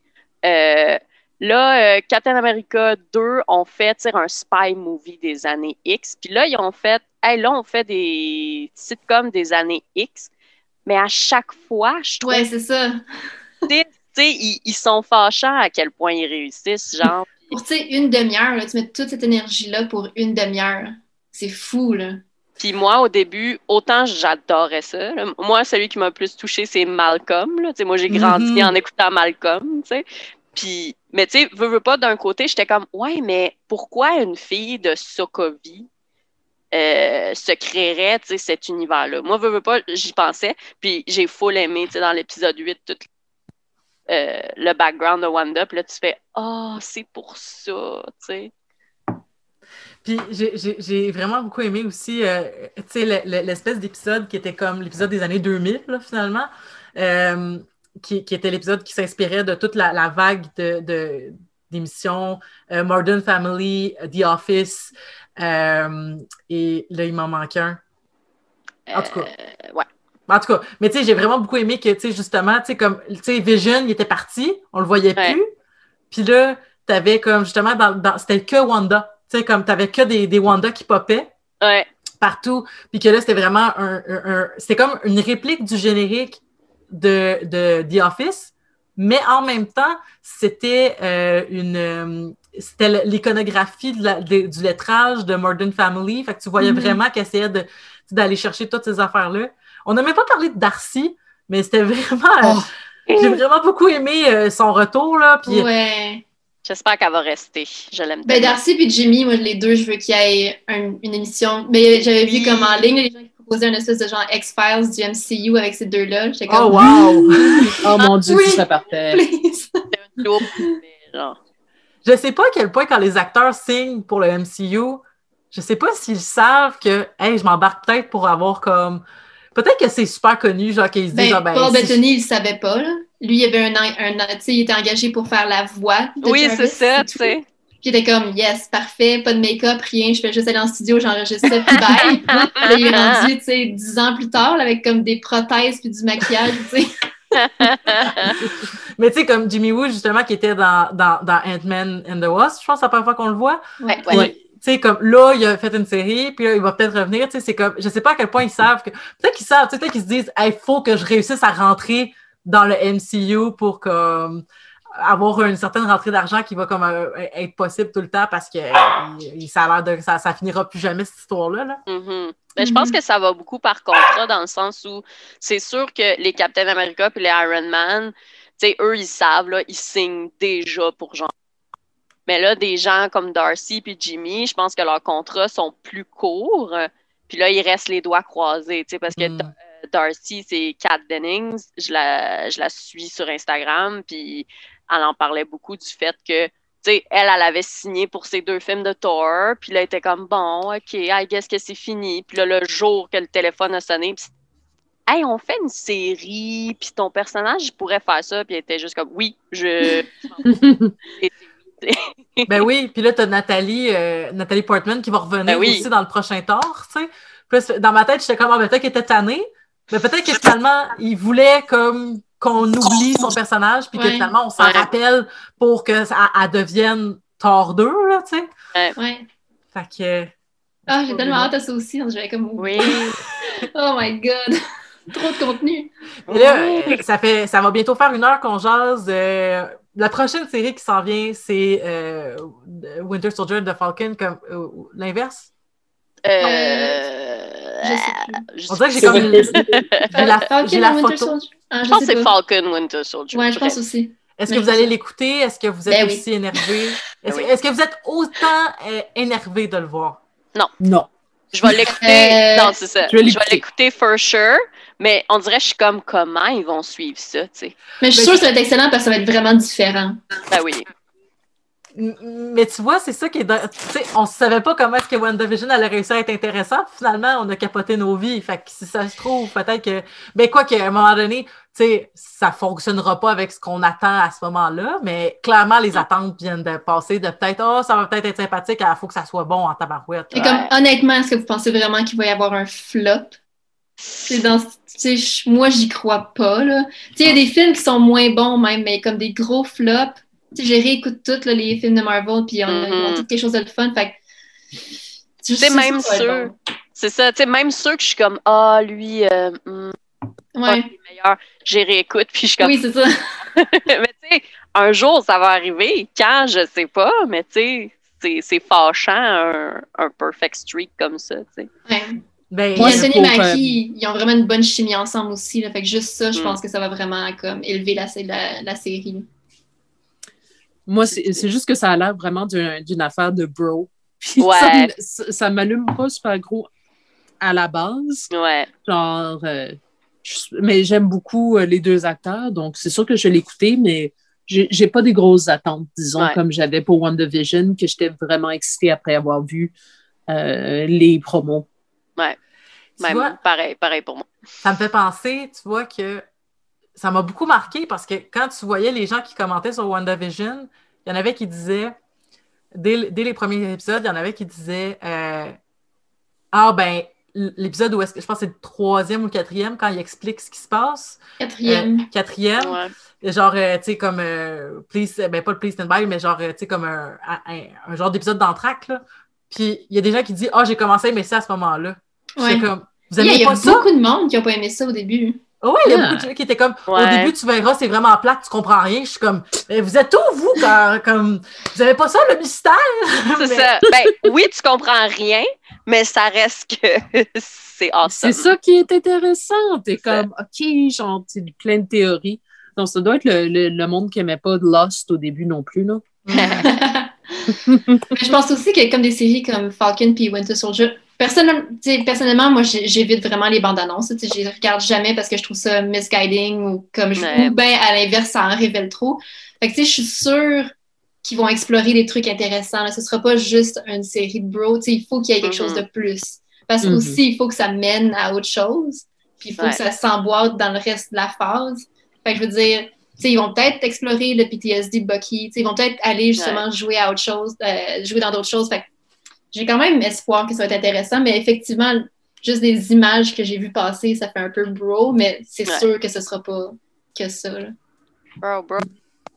Euh, là, euh, Captain America 2 ont fait un spy movie des années X. Puis là, ils ont fait, hey, là, on fait des sitcoms des années X. Mais à chaque fois, je trouve. Ouais, c'est ça ils, sont fâchants à quel point ils réussissent, genre. Pour, tu sais, une demi-heure, tu mets toute cette énergie-là pour une demi-heure. C'est fou, là. Puis moi, au début, autant j'adorais ça. Moi, celui qui m'a le plus touché, c'est Malcolm. Là. Moi, j'ai grandi mm-hmm. en écoutant Malcolm. sais. Puis, mais tu sais, veux, pas, d'un côté, j'étais comme, ouais, mais pourquoi une fille de Sokovie euh, se créerait cet univers-là? Moi, veux, pas, j'y pensais. Puis j'ai full aimé dans l'épisode 8 toute euh, le background de Wanda, puis là, tu fais Ah, c'est pour ça, tu sais. Puis j'ai vraiment beaucoup aimé aussi, euh, tu sais, l'espèce d'épisode qui était comme l'épisode des années 2000, là, finalement, qui, qui, était l'épisode qui s'inspirait de toute la, vague de, d'émissions Modern Family, The Office, et là, il m'en manque un. En tout cas. ouais. En tout cas, mais tu sais, j'ai vraiment beaucoup aimé que, tu sais, justement, tu sais, comme, tu sais, Vision, il était parti, on le voyait plus. Puis là, t'avais comme, justement, dans, c'était que Wanda. Tu sais, comme, t'avais que des, des Wanda qui popaient. Ouais. Partout. Puis que là, c'était vraiment un, un, c'était comme une réplique du générique de, de The Office, mais en même temps, c'était euh, une, euh, c'était l'iconographie du lettrage de Modern Family. Fait que tu voyais mm-hmm. vraiment qu'elle essayait de, d'aller chercher toutes ces affaires-là. On n'a même pas parlé de Darcy, mais c'était vraiment. Euh, oh. J'ai vraiment beaucoup aimé euh, son retour. Là. Ouais. J'espère qu'elle va rester. Je l'aime ben, Darcy et Jimmy, moi, les deux, je veux qu'il y ait une émission. Mais j'avais vu comme en ligne, les gens qui proposaient une espèce de genre X-Files du MCU avec ces deux-là. Comme... Oh, wow! oh mon Dieu, si ça partait. je sais pas à quel point, quand les acteurs signent pour le MCU, je sais pas s'ils savent que, hey, je m'embarque peut-être pour avoir comme Peut-être que c'est super connu, genre qu'ils se disent. Ben, ben, Paul Bettany, il ne savait pas. Là. Lui, il avait un, un, il était engagé pour faire la voix. De oui, c'est ça, tu sais. Était comme, yes, parfait, pas de make-up, rien, je fais juste aller en studio, j'enregistre ça, puis bye. là, il est rendu, tu sais, dix ans plus tard, avec comme des prothèses puis du maquillage, tu sais. Mais tu sais, comme Jimmy Woo, justement, qui était dans, dans, dans Ant-Man and the Wasp, je pense, c'est la première fois qu'on le voit. Ouais, ouais tu sais, comme là, il a fait une série, puis là, il va peut-être revenir, tu sais, c'est comme, je sais pas à quel point ils savent que, peut-être qu'ils savent, peut-être qu'ils se disent, il faut que je réussisse à rentrer dans le MCU pour comme avoir une certaine rentrée d'argent qui va comme euh, être possible tout le temps parce que ça a l'air de ça, ça finira plus jamais cette histoire-là. Là. Mm-hmm. Mais je pense mm-hmm. que ça va beaucoup par contrat dans le sens où c'est sûr que les Captain America et les Iron Man, tu sais, eux, ils savent, là, ils signent déjà pour genre mais là, des gens comme Darcy et Jimmy, je pense que leurs contrats sont plus courts. Puis là, ils restent les doigts croisés, tu sais, parce que hmm. euh, Darcy, c'est Kat Dennings. Je la, je la suis sur Instagram, puis elle en parlait beaucoup du fait que, tu sais, elle, elle avait signé pour ses deux films de Thor, puis là, elle était comme, bon, OK, I guess que c'est fini. Puis là, le jour que le téléphone a sonné, puis Hey, on fait une série, puis ton personnage pourrait faire ça, puis elle était juste comme, oui, je. ben oui, puis là, tu as Nathalie, euh, Nathalie Portman qui va revenir ben aussi dans le prochain Thor, tu sais. Dans ma tête, j'étais comme, ah, ben, peut-être qu'elle était tannée, mais peut-être que finalement, il voulait comme qu'on oublie son personnage, puis que finalement, on s'en rappelle pour que ça elle devienne 2, là, tu sais. Ouais. Fait que... Ah, j'ai tellement hâte à ça aussi, j'avais comme... Oui. oh my God! Trop de contenu. Et là, euh, ça, fait, ça va bientôt faire une heure qu'on jase. euh, la prochaine série qui s'en vient, c'est euh, Winter Soldier de Falcon, comme euh, l'inverse? Euh, Je sais plus. je On dirait que j'ai pas. comme j'ai la, la and Winter photo. Ah, Je pense que c'est. Falcon Winter Soldier. Ouais, je pense Bref. aussi. Est-ce que vous allez l'écouter? Est-ce que vous êtes Ben oui. aussi énervé? Est-ce oui. est-ce que vous êtes autant euh, énervé de le voir? Non. Je vais l'écouter. Euh, Non, c'est ça. je Je vais vais l'écouter. l'écouter for sure. Mais on dirait que je suis comme comment ils vont suivre ça, tu sais? Mais je suis Ben, sûre que ça va être excellent parce que ça va être vraiment différent. Ben oui. Mais tu vois, c'est ça qui est. dans- on ne savait pas comment est-ce que WandaVision allait réussir à être intéressant. Finalement, on a capoté nos vies. Fait que si ça se trouve, peut-être que. Ben, quoi qu'à un moment donné, ça fonctionnera pas avec ce qu'on attend à ce moment-là. Mais clairement, les attentes viennent de passer de peut-être, oh, ça va peut-être être sympathique, il faut que ça soit bon en tabarouette. Et comme, honnêtement, est-ce que vous pensez vraiment qu'il va y avoir un flop? C'est dans, moi, j'y crois pas, là. Il y a des films qui sont moins bons, même, mais comme des gros flops. Je réécoute tous les films de Marvel, puis on, ils ont tous quelque chose de le fun. Fait que. Tu sais, même ceux- C'est ça, tu sais, même ceux que je suis comme, ah, lui, euh, pas Ouais. les meilleurs, j'ai réécoute, puis je suis comme, Oui, c'est ça. mais tu sais, un jour, ça va arriver. Quand, je sais pas, mais tu sais, c'est- c'est fâchant, un, un perfect streak comme ça, tu sais. Ouais. Ben, Moi, Anthony c'est Mackie, ils ont vraiment une bonne chimie ensemble aussi. Là, fait que juste ça, je Mm. pense que ça va vraiment comme élever la, la, la série. Moi, c'est c'est juste que ça a l'air vraiment d'un- d'une affaire de bro. Puis Ouais. ça ça, m'allume pas super gros à la base. Ouais. Genre, euh, je- mais j'aime beaucoup euh, les deux acteurs, donc c'est sûr que je vais l'écouter, mais j'ai pas des grosses attentes, disons, Ouais. comme j'avais pour WandaVision, que j'étais vraiment excitée après avoir vu euh, les promos. tu Même, vois, pareil, pareil pour moi. ça me fait penser, tu vois, que ça m'a beaucoup marqué parce que quand tu voyais les gens qui commentaient sur WandaVision, il y en avait qui disaient, dès, dès les premiers épisodes, il y en avait qui disaient euh, Ah, ben, l'épisode où est-ce que je pense que c'est le troisième ou le quatrième, quand il explique ce qui se passe, Quatrième. euh, quatrième, Ouais. genre, euh, tu sais, comme, euh, please, ben pas le Please Stand By, mais genre, tu sais, comme un, un, un genre d'épisode d'entraque, là. Puis il y a des gens qui disent Ah, j'ai commencé à aimer ça à ce moment-là. Ouais. Comme, vous Il y a, aimez il y a pas ça? beaucoup de monde qui n'a pas aimé ça au début. Ah oui, il y a Yeah. beaucoup de gens qui étaient comme, au Ouais. début, tu verras, c'est vraiment plate, tu comprends rien. Je suis comme, mais vous êtes où, vous, quand, comme, vous avez pas ça, le mystère? C'est Mais- ça. Ben, oui, tu comprends rien, mais ça reste que c'est awesome. C'est ça qui est intéressant. T'es comme, OK, genre, c'est plein de théories. Donc, ça doit être le, le- le monde qui aimait pas Lost au début non plus, là. Mais je pense aussi que comme des séries comme Falcon puis Winter Soldier, personnellement, moi, j'évite vraiment les bandes annonces. Je les regarde jamais parce que je trouve ça misguiding ou comme je Ouais. ou bien à l'inverse, ça en révèle trop. Fait que tu sais, je suis sûre qu'ils vont explorer des trucs intéressants. Là. Ce sera pas juste une série de bro. tu sais, Il faut qu'il y ait quelque chose de plus. Parce que Mhm. aussi, il faut que ça mène à autre chose. Puis il faut Ouais. que ça s'emboîte dans le reste de la phase. Fait que je veux dire, tu sais, ils vont peut-être explorer le PTSD de Bucky. tu sais, Ils vont peut-être aller justement jouer à autre chose, euh, jouer dans d'autres choses. Fait que j'ai quand même espoir que ça va être intéressant, mais effectivement, juste des images que j'ai vues passer, ça fait un peu bro, mais c'est Ouais. sûr que ce sera pas que ça. là. Bro, bro.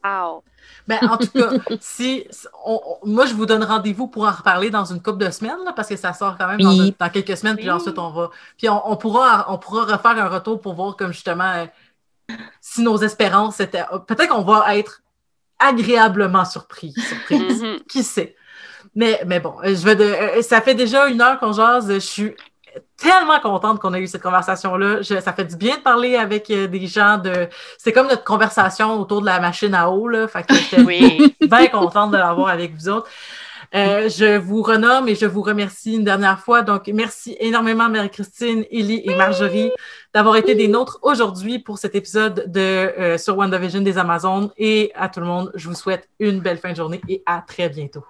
Ow. Ben, en tout cas, si, on- on- moi, je vous donne rendez-vous pour en reparler dans une couple de semaines, là, parce que ça sort quand même dans, Oui. un- dans quelques semaines, puis ensuite, on va. Puis on, on pourra, on pourra refaire un retour pour voir, comme justement, euh, si nos espérances étaient. Peut-être qu'on va être agréablement surpris. surprise. Mhm. Qui sait? Mais, mais bon, euh, je vais de, euh, ça fait déjà une heure qu'on jase. Je suis tellement contente qu'on a eu cette conversation-là. Ça fait du bien de parler avec euh, des gens de. C'est comme notre conversation autour de la machine à eau. Là. Fait que j'étais Oui. bien contente de l'avoir avec vous autres. Euh, je vous renomme et je vous remercie une dernière fois. Donc, merci énormément, Marie-Christine, Élie et Marjorie, d'avoir été des nôtres aujourd'hui pour cet épisode de euh, sur WandaVision des Amazones. Et à tout le monde, je vous souhaite une belle fin de journée et à très bientôt.